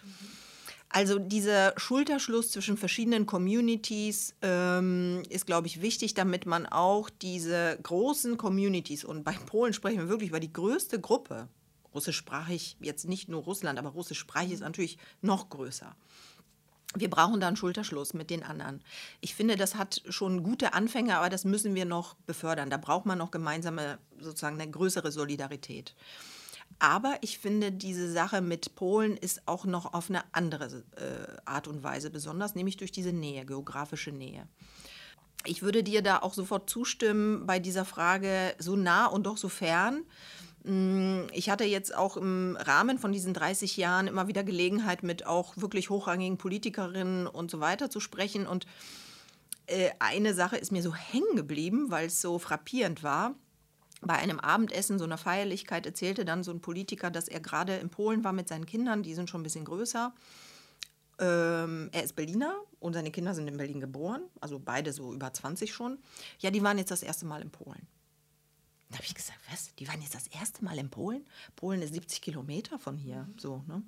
Also dieser Schulterschluss zwischen verschiedenen Communities ähm, ist, glaube ich, wichtig, damit man auch diese großen Communities, und bei Polen sprechen wir wirklich über die größte Gruppe, russischsprachig, jetzt nicht nur Russland, aber russischsprachig ist natürlich noch größer. Wir brauchen da einen Schulterschluss mit den anderen. Ich finde, das hat schon gute Anfänge, aber das müssen wir noch befördern. Da braucht man noch gemeinsame, sozusagen eine größere Solidarität. Aber ich finde, diese Sache mit Polen ist auch noch auf eine andere äh, Art und Weise besonders, nämlich durch diese Nähe, geografische Nähe. Ich würde dir da auch sofort zustimmen bei dieser Frage, so nah und doch so fern. Mm, ich hatte jetzt auch im Rahmen von diesen 30 Jahren immer wieder Gelegenheit, mit auch wirklich hochrangigen Politikerinnen und so weiter zu sprechen. Und äh, eine Sache ist mir so hängen geblieben, weil es so frappierend war bei einem Abendessen, so einer Feierlichkeit, erzählte dann so ein Politiker, dass er gerade in Polen war mit seinen Kindern, die sind schon ein bisschen größer. Ähm, er ist Berliner und seine Kinder sind in Berlin geboren, also beide so über 20 schon. Ja, die waren jetzt das erste Mal in Polen. Da habe ich gesagt, was? Die waren jetzt das erste Mal in Polen? Polen ist 70 Kilometer von hier, so, ne?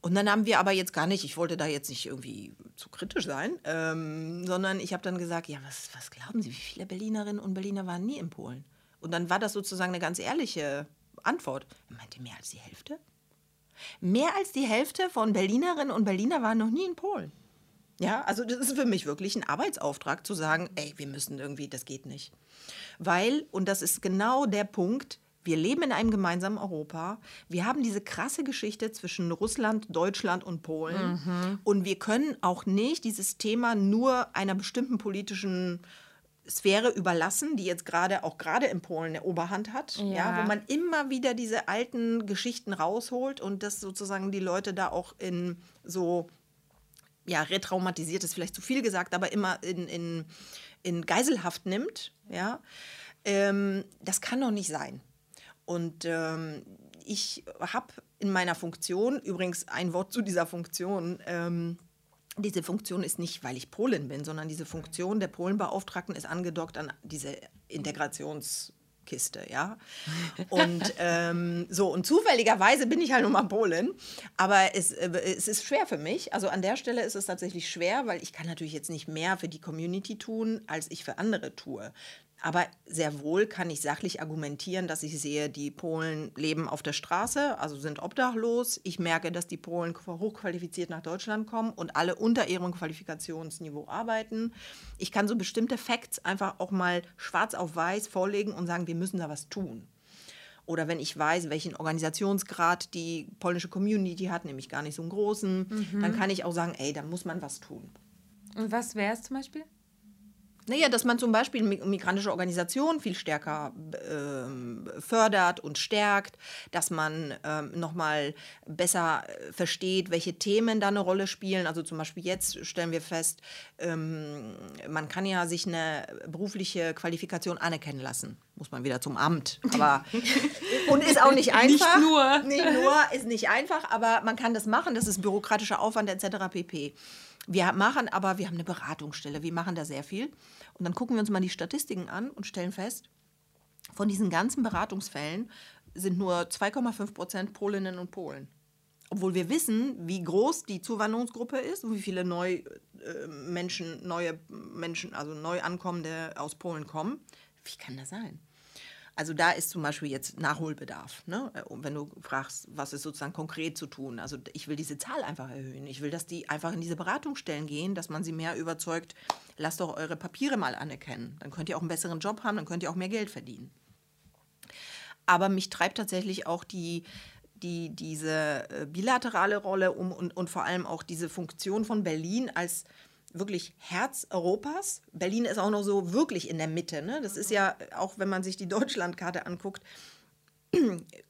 Und dann haben wir aber jetzt gar nicht, ich wollte da jetzt nicht irgendwie zu kritisch sein, ähm, sondern ich habe dann gesagt, ja, was, was glauben Sie, wie viele Berlinerinnen und Berliner waren nie in Polen? Und dann war das sozusagen eine ganz ehrliche Antwort. Er meinte, mehr als die Hälfte? Mehr als die Hälfte von Berlinerinnen und Berliner waren noch nie in Polen. Ja, also das ist für mich wirklich ein Arbeitsauftrag zu sagen, ey, wir müssen irgendwie, das geht nicht. Weil, und das ist genau der Punkt, wir leben in einem gemeinsamen Europa. Wir haben diese krasse Geschichte zwischen Russland, Deutschland und Polen. Mhm. Und wir können auch nicht dieses Thema nur einer bestimmten politischen Sphäre überlassen, die jetzt gerade auch gerade in Polen eine Oberhand hat, ja. ja. wo man immer wieder diese alten Geschichten rausholt und das sozusagen die Leute da auch in so ja retraumatisiert ist vielleicht zu viel gesagt, aber immer in, in, in Geiselhaft nimmt, ja, ähm, das kann doch nicht sein. Und ähm, ich habe in meiner Funktion übrigens ein Wort zu dieser Funktion. Ähm, diese Funktion ist nicht, weil ich Polin bin, sondern diese Funktion der Polenbeauftragten ist angedockt an diese Integrationskiste, ja. Und ähm, so, und zufälligerweise bin ich halt nun mal Polin, aber es, äh, es ist schwer für mich. Also an der Stelle ist es tatsächlich schwer, weil ich kann natürlich jetzt nicht mehr für die Community tun, als ich für andere tue. Aber sehr wohl kann ich sachlich argumentieren, dass ich sehe, die Polen leben auf der Straße, also sind obdachlos. Ich merke, dass die Polen hochqualifiziert nach Deutschland kommen und alle unter ihrem Qualifikationsniveau arbeiten. Ich kann so bestimmte Facts einfach auch mal schwarz auf weiß vorlegen und sagen, wir müssen da was tun. Oder wenn ich weiß, welchen Organisationsgrad die polnische Community hat, nämlich gar nicht so einen großen, mhm. dann kann ich auch sagen, ey, da muss man was tun. Und was wäre es zum Beispiel? Naja, dass man zum Beispiel migrantische Organisationen viel stärker ähm, fördert und stärkt, dass man ähm, nochmal besser äh, versteht, welche Themen da eine Rolle spielen. Also zum Beispiel jetzt stellen wir fest, ähm, man kann ja sich eine berufliche Qualifikation anerkennen lassen. Muss man wieder zum Amt. Aber und ist auch nicht einfach. Nicht nur. Nicht nur, ist nicht einfach, aber man kann das machen. Das ist bürokratischer Aufwand etc. pp. Wir machen aber, wir haben eine Beratungsstelle, wir machen da sehr viel. Und dann gucken wir uns mal die Statistiken an und stellen fest, von diesen ganzen Beratungsfällen sind nur 2,5 Prozent Polinnen und Polen. Obwohl wir wissen, wie groß die Zuwanderungsgruppe ist und wie viele neu, äh, Menschen, neue Menschen, also neu ankommende aus Polen kommen. Wie kann das sein? Also da ist zum Beispiel jetzt Nachholbedarf. Ne? wenn du fragst, was ist sozusagen konkret zu tun. Also ich will diese Zahl einfach erhöhen. Ich will, dass die einfach in diese Beratungsstellen gehen, dass man sie mehr überzeugt, lasst doch eure Papiere mal anerkennen. Dann könnt ihr auch einen besseren Job haben, dann könnt ihr auch mehr Geld verdienen. Aber mich treibt tatsächlich auch die, die, diese äh, bilaterale Rolle um und, und vor allem auch diese Funktion von Berlin als wirklich Herz Europas. Berlin ist auch noch so wirklich in der Mitte. Ne? Das ist ja, auch wenn man sich die Deutschlandkarte anguckt,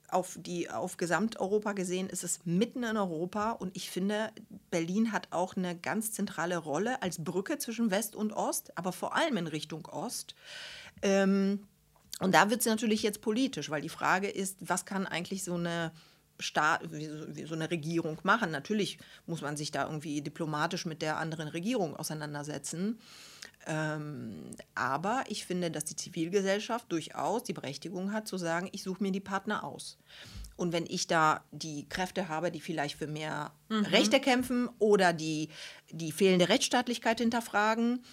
auf, die, auf Gesamteuropa gesehen ist es mitten in Europa. Und ich finde, Berlin hat auch eine ganz zentrale Rolle als Brücke zwischen West und Ost, aber vor allem in Richtung Ost. Ähm, und da wird es natürlich jetzt politisch, weil die Frage ist, was kann eigentlich so eine Staat, wie so, wie so eine Regierung machen. Natürlich muss man sich da irgendwie diplomatisch mit der anderen Regierung auseinandersetzen. Ähm, aber ich finde, dass die Zivilgesellschaft durchaus die Berechtigung hat zu sagen, ich suche mir die Partner aus. Und wenn ich da die Kräfte habe, die vielleicht für mehr mhm. Rechte kämpfen oder die die fehlende Rechtsstaatlichkeit hinterfragen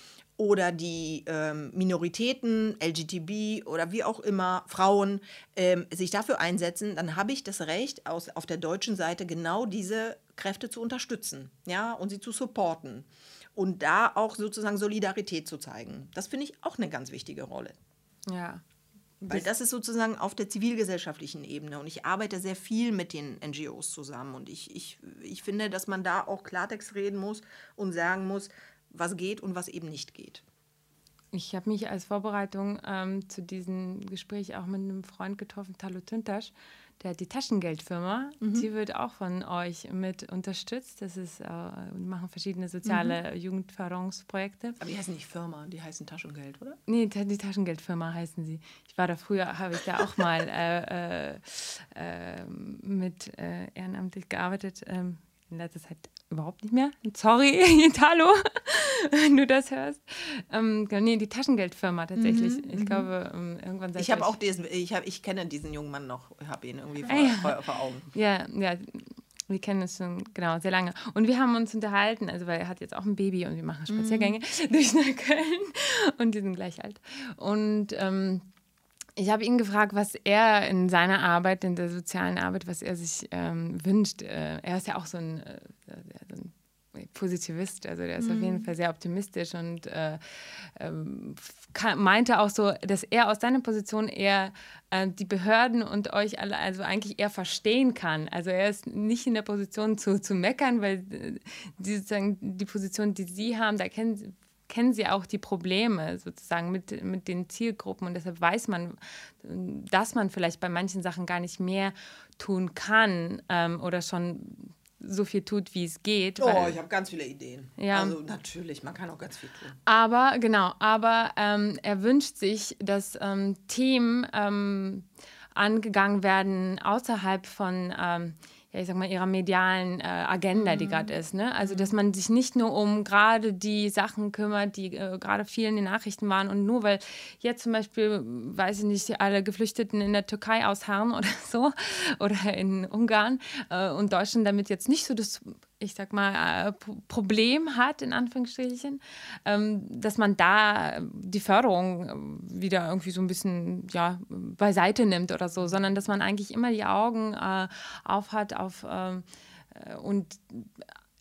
oder die ähm, Minoritäten, LGTB oder wie auch immer, Frauen, ähm, sich dafür einsetzen, dann habe ich das Recht, aus, auf der deutschen Seite genau diese Kräfte zu unterstützen ja, und sie zu supporten und da auch sozusagen Solidarität zu zeigen. Das finde ich auch eine ganz wichtige Rolle. Ja. Weil das ist sozusagen auf der zivilgesellschaftlichen Ebene und ich arbeite sehr viel mit den NGOs zusammen und ich, ich, ich finde, dass man da auch Klartext reden muss und sagen muss, was geht und was eben nicht geht. Ich habe mich als Vorbereitung ähm, zu diesem Gespräch auch mit einem Freund getroffen, Talo Tüntasch, der hat die Taschengeldfirma. Mhm. Die wird auch von euch mit unterstützt. Das ist, äh, machen verschiedene soziale mhm. Jugendförderungsprojekte. Aber die heißen nicht Firma, die heißen Taschengeld, oder? Nee, die Taschengeldfirma heißen sie. Ich war da früher, habe ich da auch mal äh, äh, äh mit äh, ehrenamtlich gearbeitet. Ähm, in letzter Zeit überhaupt nicht mehr. Sorry, Italo, wenn du das hörst. Ähm, nee, die Taschengeldfirma tatsächlich. Mhm, ich mhm. glaube, ähm, irgendwann Ich habe auch diesen, ich, hab, ich kenne diesen jungen Mann noch, habe ihn irgendwie vor, ja. vor, vor, Augen. Ja, ja. Wir kennen es schon, genau, sehr lange. Und wir haben uns unterhalten, also weil er hat jetzt auch ein Baby und wir machen Spaziergänge mhm. durch Neukölln und die sind gleich alt. Und ähm, ich habe ihn gefragt, was er in seiner Arbeit, in der sozialen Arbeit, was er sich ähm, wünscht. Äh, er ist ja auch so ein, äh, so ein Positivist, also der ist mhm. auf jeden mhm. Fall sehr optimistisch und äh, ähm, meinte auch so, dass er aus seiner Position eher äh, die Behörden und euch alle also eigentlich eher verstehen kann. Also er ist nicht in der Position zu, zu meckern, weil äh, die, sozusagen die Position, die sie haben, da kennen kennen sie auch die Probleme sozusagen mit, mit den Zielgruppen und deshalb weiß man, dass man vielleicht bei manchen Sachen gar nicht mehr tun kann ähm, oder schon so viel tut, wie es geht. Oh, ich habe ganz viele Ideen. Ja. Also natürlich, man kann auch ganz viel tun. Aber genau, aber ähm, er wünscht sich, dass ähm, Themen ähm, angegangen werden außerhalb von ähm, ja, ich sag mal, ihrer medialen äh, Agenda, die mhm. gerade ist. Ne? Also, dass man sich nicht nur um gerade die Sachen kümmert, die äh, gerade viel in den Nachrichten waren und nur weil jetzt zum Beispiel, weiß ich nicht, alle Geflüchteten in der Türkei ausharren oder so oder in Ungarn äh, und Deutschland damit jetzt nicht so das ich sag mal, äh, Problem hat, in Anführungsstrichen, ähm, dass man da die Förderung äh, wieder irgendwie so ein bisschen ja, beiseite nimmt oder so, sondern dass man eigentlich immer die Augen äh, auf hat auf, ähm, und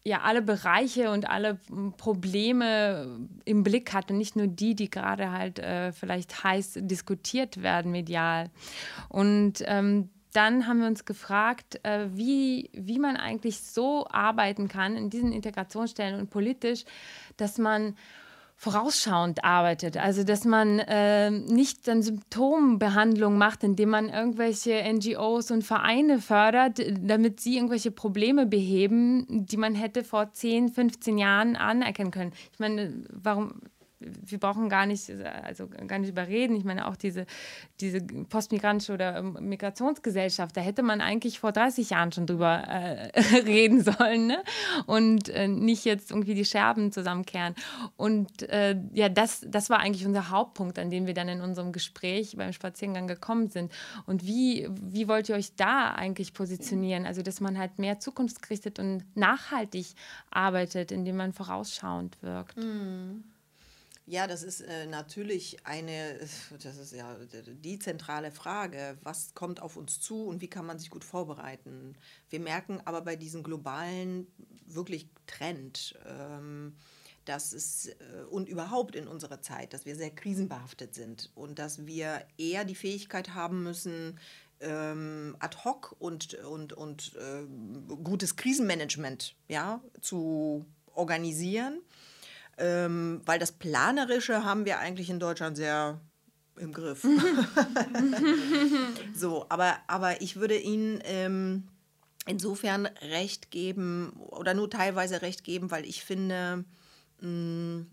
ja, alle Bereiche und alle Probleme im Blick hat und nicht nur die, die gerade halt äh, vielleicht heiß diskutiert werden medial. Und ähm, dann haben wir uns gefragt, äh, wie, wie man eigentlich so arbeiten kann in diesen Integrationsstellen und politisch, dass man vorausschauend arbeitet. Also dass man äh, nicht dann Symptombehandlung macht, indem man irgendwelche NGOs und Vereine fördert, damit sie irgendwelche Probleme beheben, die man hätte vor 10, 15 Jahren anerkennen können. Ich meine, warum wir brauchen gar nicht, also gar nicht überreden. Ich meine, auch diese, diese postmigrantische oder ähm, Migrationsgesellschaft, da hätte man eigentlich vor 30 Jahren schon drüber äh, reden sollen ne? und äh, nicht jetzt irgendwie die Scherben zusammenkehren. Und äh, ja, das, das war eigentlich unser Hauptpunkt, an dem wir dann in unserem Gespräch beim Spaziergang gekommen sind. Und wie, wie wollt ihr euch da eigentlich positionieren? Also, dass man halt mehr zukunftsgerichtet und nachhaltig arbeitet, indem man vorausschauend wirkt. Mhm. Ja, das ist äh, natürlich eine, das ist ja die zentrale Frage. Was kommt auf uns zu und wie kann man sich gut vorbereiten? Wir merken aber bei diesem globalen wirklich Trend, ähm, dass es äh, und überhaupt in unserer Zeit, dass wir sehr krisenbehaftet sind und dass wir eher die Fähigkeit haben müssen, ähm, ad hoc und, und, und äh, gutes Krisenmanagement ja, zu organisieren ähm, weil das Planerische haben wir eigentlich in Deutschland sehr im Griff. so, aber, aber ich würde Ihnen ähm, insofern recht geben oder nur teilweise recht geben, weil ich finde, mh, mm,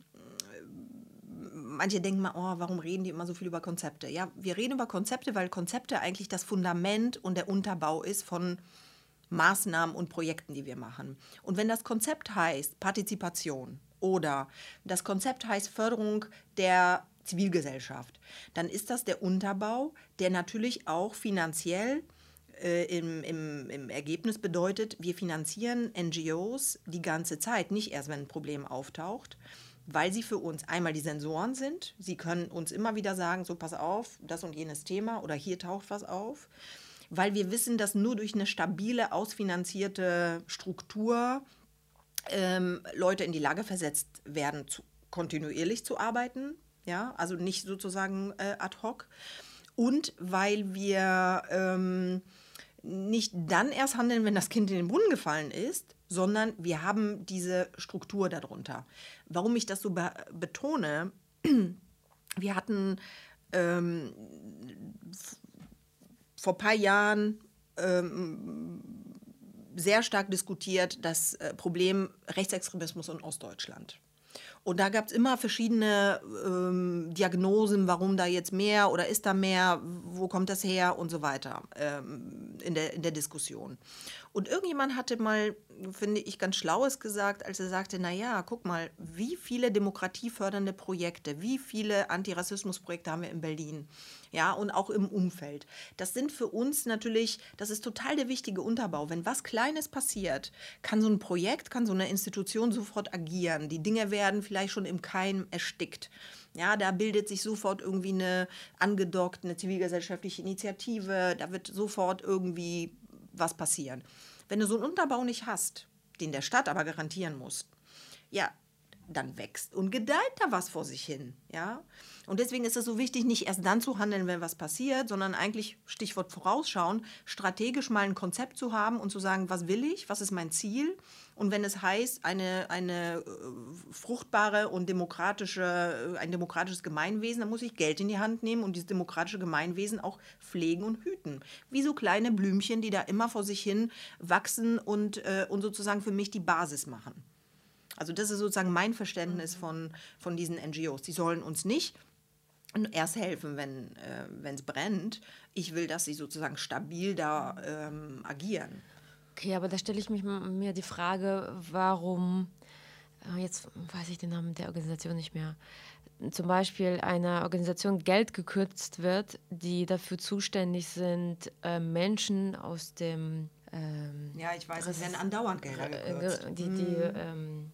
manche denken mal, oh, warum reden die immer so viel über Konzepte? Ja, wir reden über Konzepte, weil Konzepte eigentlich das Fundament und der Unterbau ist von Maßnahmen und Projekten, die wir machen. Und wenn das Konzept heißt Partizipation oder das Konzept heißt Förderung der Zivilgesellschaft, dann ist das der Unterbau, der natürlich auch finanziell äh, im, im, im Ergebnis bedeutet, wir finanzieren NGOs die ganze Zeit, nicht erst, wenn ein Problem auftaucht, weil sie für uns einmal die Sensoren sind. Sie können uns immer wieder sagen, so pass auf, das und jenes Thema oder hier taucht was auf. Weil wir wissen, dass nur durch eine stabile, ausfinanzierte Struktur ähm, Leute in die Lage versetzt werden, zu, kontinuierlich zu arbeiten. Ja, also nicht sozusagen äh, ad hoc. Und weil wir ähm, nicht dann erst handeln, wenn das Kind in den Brunnen gefallen ist, sondern wir haben diese Struktur darunter. Warum ich das so be betone, wir hatten ähm, vor ein paar Jahren ähm, sehr stark diskutiert das äh, Problem Rechtsextremismus in Ostdeutschland. Und da gab es immer verschiedene ähm, Diagnosen, warum da jetzt mehr oder ist da mehr, wo kommt das her und so weiter ähm, in, der, in der Diskussion. Und irgendjemand hatte mal, finde ich, ganz Schlaues gesagt, als er sagte, naja, guck mal, wie viele demokratiefördernde Projekte, wie viele Antirassismusprojekte haben wir in Berlin ja, und auch im Umfeld. Das sind für uns natürlich, das ist total der wichtige Unterbau. Wenn was Kleines passiert, kann so ein Projekt, kann so eine Institution sofort agieren. Die Dinge werden vielleicht schon im Keim erstickt. Ja, da bildet sich sofort irgendwie eine angedockt, eine zivilgesellschaftliche Initiative, da wird sofort irgendwie was passieren. Wenn du so einen Unterbau nicht hast, den der Staat aber garantieren muss, ja, dann wächst und gedeiht da was vor sich hin, ja. Und deswegen ist es so wichtig, nicht erst dann zu handeln, wenn was passiert, sondern eigentlich, Stichwort vorausschauen, strategisch mal ein Konzept zu haben und zu sagen, was will ich, was ist mein Ziel? Und wenn es heißt, eine, eine äh, fruchtbare und demokratische, äh, ein demokratisches Gemeinwesen, dann muss ich Geld in die Hand nehmen und dieses demokratische Gemeinwesen auch pflegen und hüten. Wie so kleine Blümchen, die da immer vor sich hin wachsen und, äh, und sozusagen für mich die Basis machen. Also das ist sozusagen mein Verständnis mhm. von, von diesen NGOs. Die sollen uns nicht erst helfen, wenn äh, es brennt. Ich will, dass sie sozusagen stabil da ähm, agieren. Okay, aber da stelle ich mich mir die Frage, warum, äh, jetzt weiß ich den Namen der Organisation nicht mehr, zum Beispiel einer Organisation Geld gekürzt wird, die dafür zuständig sind, äh, Menschen aus dem ähm, ja, ich weiß, es werden andauernd Gelder gekürzt. Die, die hm. ähm,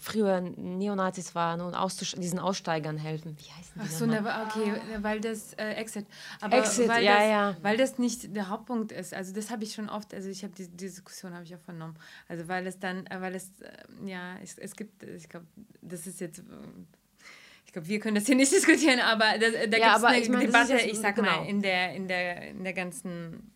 früher Neonazis waren und diesen Aussteigern helfen. Wie heißen die Ach so, ne, okay, weil das äh, Exit. Aber Exit, weil ja, das, ja. Weil das nicht der Hauptpunkt ist. Also das habe ich schon oft, also ich habe die, die, Diskussion habe ich auch vernommen. Also weil es dann, äh, weil es, äh, ja, es, es gibt, ich glaube, das ist jetzt... Äh, ich glaube, wir können das hier nicht diskutieren, aber das, da ja, gibt es eine ich mein, Debatte, ich sag genau. mal, in der, in, der, in der ganzen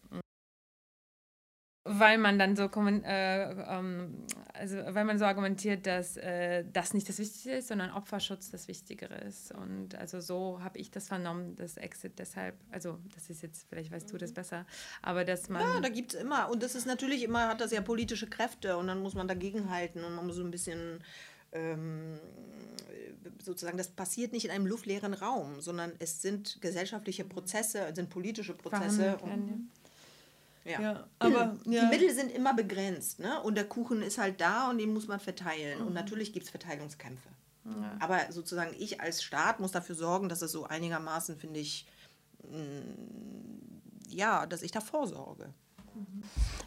weil man dann so äh, ähm, also weil man so argumentiert, dass äh, das nicht das Wichtigste ist, sondern Opferschutz das Wichtigere ist. Und also so habe ich das vernommen, dass Exit deshalb, also das ist jetzt, vielleicht weißt du das mhm. besser, aber dass man. Ja, da gibt es immer. Und das ist natürlich immer, hat das ja politische Kräfte und dann muss man dagegenhalten und man muss so ein bisschen ähm, sozusagen, das passiert nicht in einem luftleeren Raum, sondern es sind gesellschaftliche Prozesse, es sind politische Prozesse. Und, ja. ja aber die ja. Mittel sind immer begrenzt, ne? Und der Kuchen ist halt da und den muss man verteilen. Mhm. Und natürlich gibt es Verteilungskämpfe. Ja. Aber sozusagen ich als Staat muss dafür sorgen, dass es so einigermaßen, finde ich, mh, mm, ja, dass ich da vorsorge.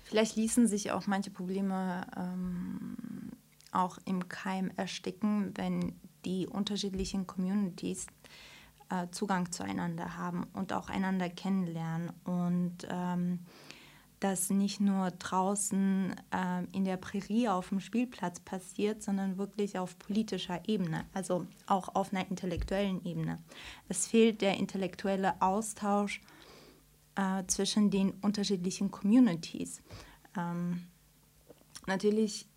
Vielleicht ließen sich auch manche Probleme ähm, auch im Keim ersticken, wenn die unterschiedlichen Communities äh, Zugang zueinander haben und auch einander kennenlernen. Und ähm, das nicht nur draußen äh, in der Prärie auf dem Spielplatz passiert, sondern wirklich auf politischer Ebene, also auch auf einer intellektuellen Ebene. Es fehlt der intellektuelle Austausch äh, zwischen den unterschiedlichen Communities. Ähm, natürlich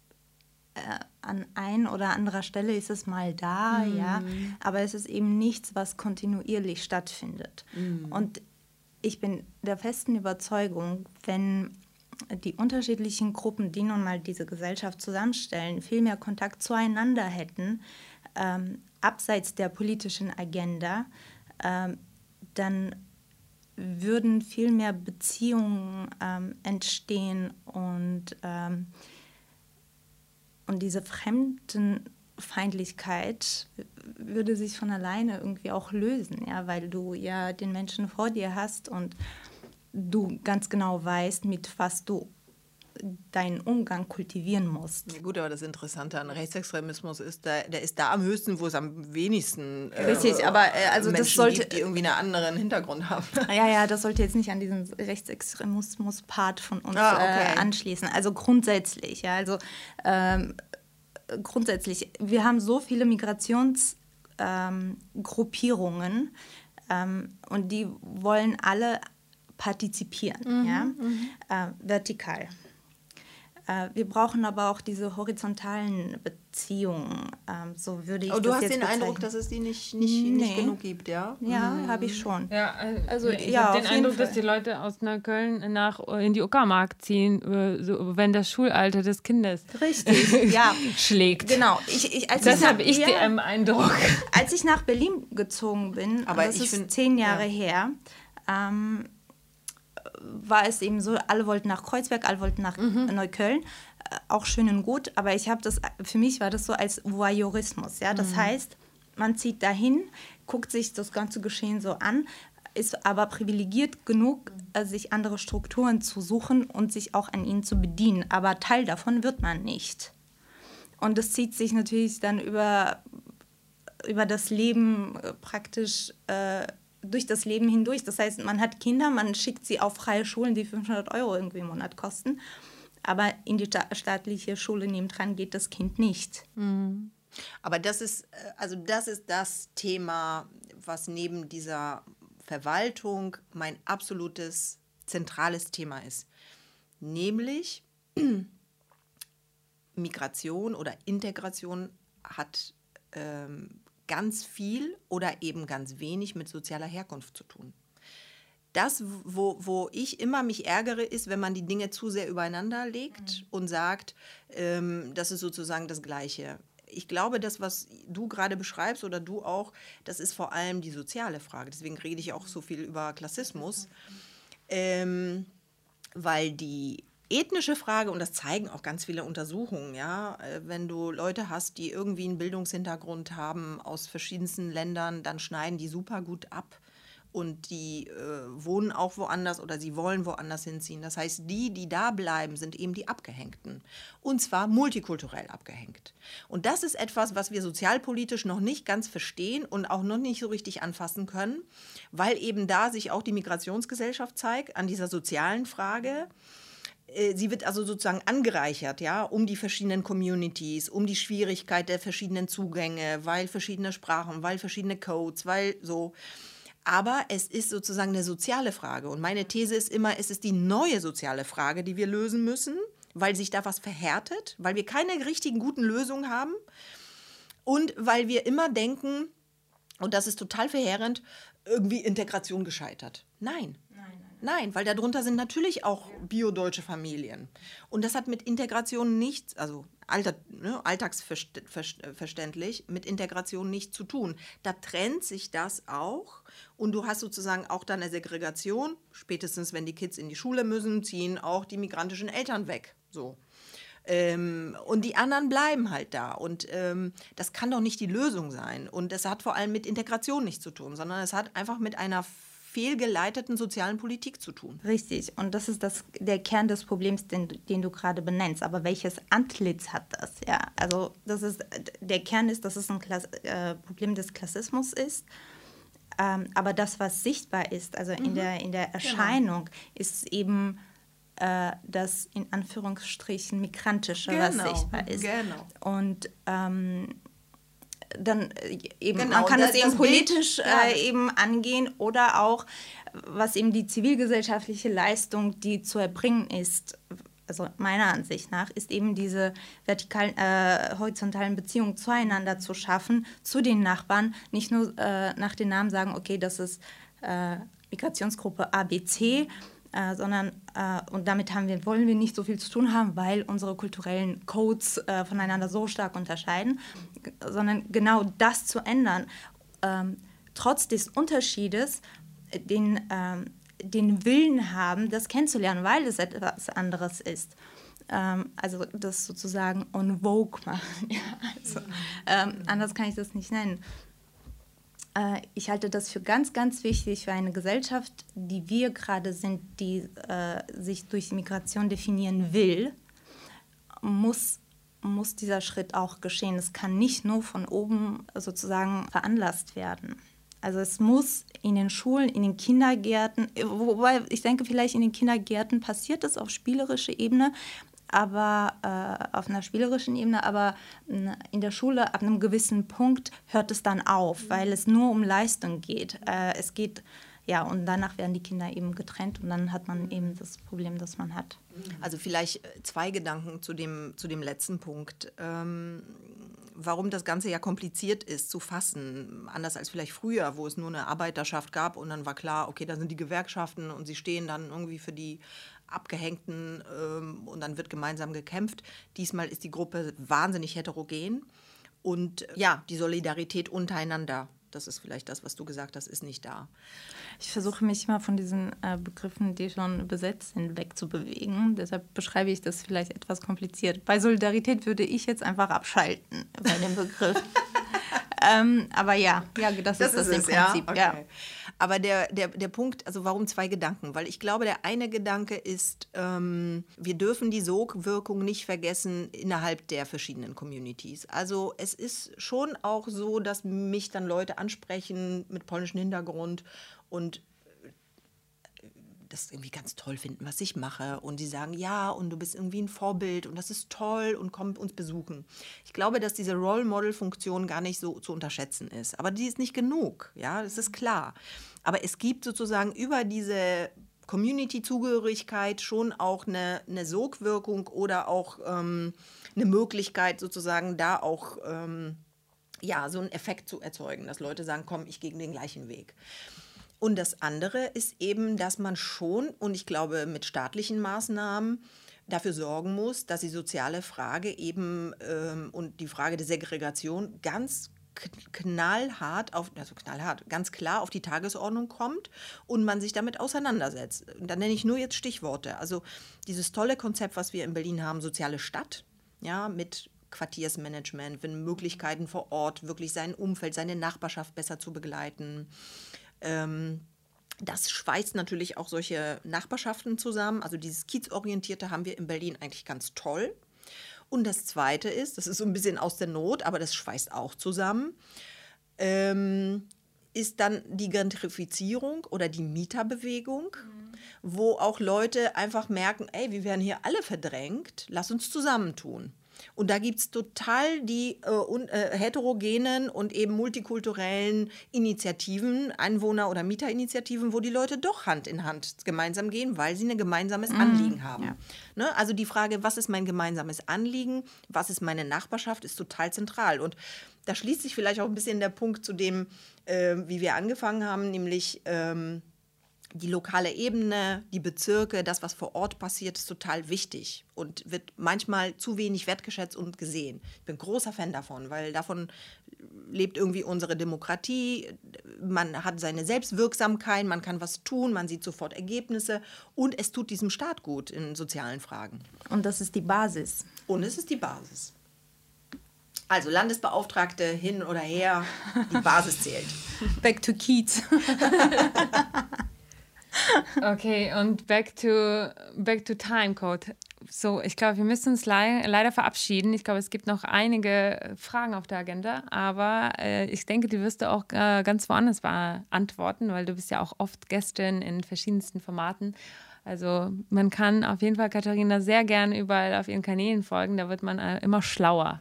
äh, an ein oder anderer Stelle ist es mal da, mhm. ja, aber es ist eben nichts, was kontinuierlich stattfindet. Mhm. Und ich bin der festen Überzeugung, wenn die unterschiedlichen Gruppen, die nun mal diese Gesellschaft zusammenstellen, viel mehr Kontakt zueinander hätten, ähm, abseits der politischen Agenda, ähm, dann würden viel mehr Beziehungen ähm, entstehen und, ähm, und diese Fremdenfeindlichkeit würde sich von alleine irgendwie auch lösen, ja, weil du ja den Menschen vor dir hast und du ganz genau weißt, mit was du deinen Umgang kultivieren musst. Ja gut, aber das Interessante an Rechtsextremismus ist, der, der ist da am höchsten, wo es am wenigsten äh, Richtig, aber äh, also Menschen das sollte gibt, die irgendwie einen anderen Hintergrund haben. Ja, ja, das sollte jetzt nicht an diesen Rechtsextremismus-Part von uns ah, okay. äh, anschließen. Also grundsätzlich, ja, also ähm, grundsätzlich, wir haben so viele Migrationsgruppierungen ähm, ähm, und die wollen alle partizipieren, mhm, ja, mhm. Äh, vertikal. Äh, wir brauchen aber auch diese horizontalen Beziehungen. Ähm, so würde ich aber du hast den bezeichnen. Eindruck, dass es die nicht, nicht, nee. nicht genug gibt, ja? Ja, mhm. habe ich schon. Ja, also ich ja, habe den Eindruck, Fall. dass die Leute aus Neukölln nach in die Uckermark ziehen, äh, so, wenn das Schulalter des Kindes Richtig, ja. schlägt. Genau. Ich, ich, als das habe ich ja, den Eindruck. Als ich nach Berlin gezogen bin, aber das ist find, zehn Jahre ja. her, ähm, war es eben so, alle wollten nach Kreuzberg, alle wollten nach mhm. Neukölln. Äh, auch schön und gut, aber ich habe das, für mich war das so als Voyeurismus. Ja? Das mhm. heißt, man zieht dahin, guckt sich das ganze Geschehen so an, ist aber privilegiert genug, äh, sich andere Strukturen zu suchen und sich auch an ihnen zu bedienen. Aber Teil davon wird man nicht. Und das zieht sich natürlich dann über, über das Leben äh, praktisch äh, durch das Leben hindurch. Das heißt, man hat Kinder, man schickt sie auf freie Schulen, die 500 Euro irgendwie im Monat kosten. Aber in die staatliche Schule nebendran geht das Kind nicht. Mhm. Aber das ist, äh, also das ist das Thema, was neben dieser Verwaltung mein absolutes zentrales Thema ist. Nämlich Migration oder Integration hat ähm, ganz viel oder eben ganz wenig mit sozialer Herkunft zu tun. Das, wo, wo ich immer mich ärgere, ist, wenn man die Dinge zu sehr übereinander legt mhm. und sagt, ähm, das ist sozusagen das Gleiche. Ich glaube, das, was du gerade beschreibst oder du auch, das ist vor allem die soziale Frage. Deswegen rede ich auch so viel über Klassismus. Ähm, weil die ethnische Frage, und das zeigen auch ganz viele Untersuchungen, ja, äh, wenn du Leute hast, die irgendwie einen Bildungshintergrund haben aus verschiedensten Ländern, dann schneiden die super gut ab und die äh, wohnen auch woanders oder sie wollen woanders hinziehen. Das heißt, die, die da bleiben, sind eben die Abgehängten. Und zwar multikulturell abgehängt. Und das ist etwas, was wir sozialpolitisch noch nicht ganz verstehen und auch noch nicht so richtig anfassen können, weil eben da sich auch die Migrationsgesellschaft zeigt an dieser sozialen Frage. Äh, sie wird also sozusagen angereichert, ja, um die verschiedenen Communities, um die Schwierigkeit der verschiedenen Zugänge, weil verschiedene Sprachen, weil verschiedene Codes, weil so. Aber es ist sozusagen eine soziale Frage. Und meine These ist immer, es ist die neue soziale Frage, die wir lösen müssen, weil sich da was verhärtet, weil wir keine richtigen guten Lösungen haben und weil wir immer denken, und das ist total verheerend, irgendwie Integration gescheitert. Nein, Nein, weil darunter sind natürlich auch biodeutsche Familien. Und das hat mit Integration nichts, also Alter, ne, alltagsverständlich, mit Integration nichts zu tun. Da trennt sich das auch und du hast sozusagen auch dann eine Segregation. Spätestens, wenn die Kids in die Schule müssen, ziehen auch die migrantischen Eltern weg. So. Ähm, und die anderen bleiben halt da. Und ähm, das kann doch nicht die Lösung sein. Und es hat vor allem mit Integration nichts zu tun, sondern es hat einfach mit einer fehlgeleiteten sozialen Politik zu tun. Richtig, und das ist das, der Kern des Problems, den, den du gerade benennst. Aber welches Antlitz hat das? Ja, also das ist, der Kern ist, dass es ein Klass äh, Problem des Klassismus ist. Ähm, aber das, was sichtbar ist, also mhm. in, der, in der genau. Erscheinung, genau. ist eben äh, das in Anführungsstrichen migrantische, genau. was sichtbar ist. Genau. Und ähm, dann äh, eben, genau, man kann das, es eben politisch Bild, ja. äh, eben angehen oder auch, was eben die zivilgesellschaftliche Leistung, die zu erbringen ist, also meiner Ansicht nach, ist eben diese vertikalen, äh, horizontalen Beziehungen zueinander zu schaffen, zu den Nachbarn, nicht nur äh, nach den Namen sagen, okay, das ist äh, Migrationsgruppe ABC, äh, sondern äh, und damit haben wir, wollen wir nicht so viel zu tun haben, weil unsere kulturellen Codes äh, voneinander so stark unterscheiden, sondern genau das zu ändern, ähm, trotz des Unterschiedes, den, ähm, den Willen haben, das kennenzulernen, weil es etwas anderes ist. Ähm, also das sozusagen on vogue machen. Ja, also, ähm, anders kann ich das nicht nennen. Äh, ich halte das für ganz, ganz wichtig für eine Gesellschaft, die wir gerade sind, die äh, sich durch Migration definieren will, muss, muss dieser Schritt auch geschehen. Es kann nicht nur von oben sozusagen veranlasst werden. Also es muss in den Schulen, in den Kindergärten, wobei ich denke, vielleicht in den Kindergärten passiert es auf spielerischer Ebene, aber äh, auf einer spielerischen Ebene, aber in der Schule ab einem gewissen Punkt hört es dann auf, weil es nur um Leistung geht. Äh, es geht ja, und danach werden die Kinder eben getrennt und dann hat man eben das Problem, das man hat. Also vielleicht äh, zwei Gedanken zu dem, zu dem letzten Punkt. Ähm, warum das Ganze ja kompliziert ist zu fassen, anders als vielleicht früher, wo es nur eine Arbeiterschaft gab und dann war klar, okay, da sind die Gewerkschaften und sie stehen dann irgendwie für die Abgehängten ähm, und dann wird gemeinsam gekämpft. Diesmal ist die Gruppe wahnsinnig heterogen und ja, die Solidarität untereinander das ist vielleicht das, was du gesagt hast, ist nicht da. Ich versuche mich mal von diesen äh, Begriffen, die schon besetzt sind, wegzubewegen. Deshalb beschreibe ich das vielleicht etwas kompliziert. Bei Solidarität würde ich jetzt einfach abschalten bei dem Begriff. ähm, aber ja, ja, das, das ist das ist im es, Prinzip. Ja? Okay. Ja. Aber der, der, der Punkt, also warum zwei Gedanken? Weil ich glaube, der eine Gedanke ist, ähm, wir dürfen die Sogwirkung nicht vergessen innerhalb der verschiedenen Communities. Also es ist schon auch so, dass mich dann Leute ansprechen mit polnischem Hintergrund und das irgendwie ganz toll finden, was ich mache. Und sie sagen, ja, und du bist irgendwie ein Vorbild und das ist toll und komm uns besuchen. Ich glaube, dass diese Role Model-Funktion gar nicht so zu unterschätzen ist. Aber die ist nicht genug, ja, das ist klar. Aber es gibt sozusagen über diese Community-Zugehörigkeit schon auch eine, eine Sogwirkung oder auch ähm, eine Möglichkeit, sozusagen da auch ähm, ja, so einen Effekt zu erzeugen, dass Leute sagen, komm, ich gehe den gleichen Weg. Und das andere ist eben, dass man schon, und ich glaube mit staatlichen Maßnahmen, dafür sorgen muss, dass die soziale Frage eben ähm, und die Frage der Segregation ganz knallhart auf, also knallhart, ganz klar auf die Tagesordnung kommt und man sich damit auseinandersetzt. Und da nenne ich nur jetzt Stichworte. Also dieses tolle Konzept, was wir in Berlin haben, soziale Stadt, ja, mit Quartiersmanagement, wenn Möglichkeiten vor Ort, wirklich sein Umfeld, seine Nachbarschaft besser zu begleiten. Ähm, das schweißt natürlich auch solche Nachbarschaften zusammen. Also dieses Kiezorientierte haben wir in Berlin eigentlich ganz toll. Und das Zweite ist, das ist so ein bisschen aus der Not, aber das schweißt auch zusammen, ähm, ist dann die Gentrifizierung oder die Mieterbewegung, mhm. wo auch Leute einfach merken, ey, wir werden hier alle verdrängt, lass uns zusammentun. Und da gibt es total die äh, un, äh, heterogenen und eben multikulturellen Initiativen, Einwohner- oder Mieterinitiativen, wo die Leute doch Hand in Hand gemeinsam gehen, weil sie ein gemeinsames mhm. Anliegen haben. Ja. Ne? Also die Frage, was ist mein gemeinsames Anliegen, was ist meine Nachbarschaft, ist total zentral. Und da schließt sich vielleicht auch ein bisschen der Punkt zu dem, äh, wie wir angefangen haben, nämlich ähm, die lokale Ebene, die Bezirke, das, was vor Ort passiert, ist total wichtig und wird manchmal zu wenig wertgeschätzt und gesehen. Ich bin großer Fan davon, weil davon lebt irgendwie unsere Demokratie. Man hat seine Selbstwirksamkeit, man kann was tun, man sieht sofort Ergebnisse und es tut diesem Staat gut in sozialen Fragen. Und das ist die Basis. Und es ist die Basis. Also Landesbeauftragte hin oder her, die Basis zählt. Back to Kiez. Okay, und back to, back to Timecode. So, ich glaube, wir müssen uns le leider verabschieden. Ich glaube, es gibt noch einige Fragen auf der Agenda, aber äh, ich denke, die wirst du auch äh, ganz woanders beantworten, weil du bist ja auch oft Gästin in verschiedensten Formaten. Also man kann auf jeden Fall Katharina sehr gerne überall auf ihren Kanälen folgen, da wird man äh, immer schlauer.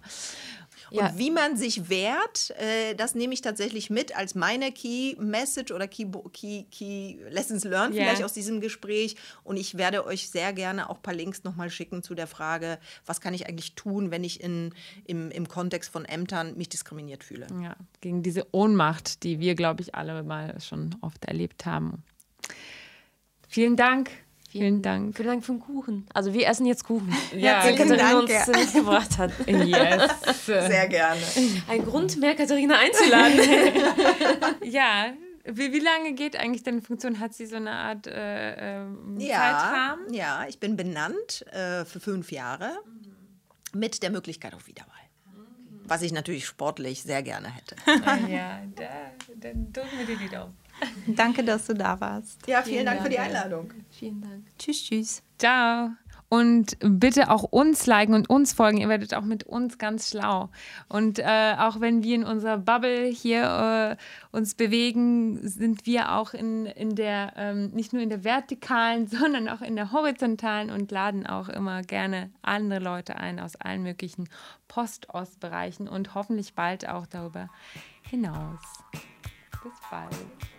Ja. Und wie man sich wehrt, äh, das nehme ich tatsächlich mit als meine Key Message oder Key, Key, Key Lessons Learned yeah. vielleicht aus diesem Gespräch. Und ich werde euch sehr gerne auch ein paar Links nochmal schicken zu der Frage, was kann ich eigentlich tun, wenn ich in, im, im Kontext von Ämtern mich diskriminiert fühle. Ja, gegen diese Ohnmacht, die wir, glaube ich, alle mal schon oft erlebt haben. Vielen Dank. Vielen Dank. Vielen Dank für den Kuchen. Also wir essen jetzt Kuchen. Ja, den Katharina Dank, uns ja. mitgebracht hat. Yes. Sehr gerne. Ein Grund mehr, Katharina einzuladen. ja, Wie, wie lange geht eigentlich deine Funktion? Hat sie so eine Art äh, äh, Ja, Zeitrahmen? ja, ich bin benannt äh, für fünf Jahre mit der Möglichkeit auf Wiederwahl. Was ich natürlich sportlich sehr gerne hätte. Ja, da, dann drücken wir dir die Daumen. Danke, dass du da warst. Ja, vielen Dank für die Einladung. Vielen Dank. Tschüss, tschüss. Ciao. Und bitte auch uns liken und uns folgen. Ihr werdet auch mit uns ganz schlau. Und äh, auch wenn wir in unserer Bubble hier äh, uns bewegen, sind wir auch in, in der, ähm, nicht nur in der vertikalen, sondern auch in der horizontalen und laden auch immer gerne andere Leute ein aus allen möglichen Post-Ost-Bereichen und hoffentlich bald auch darüber hinaus. Bis bald.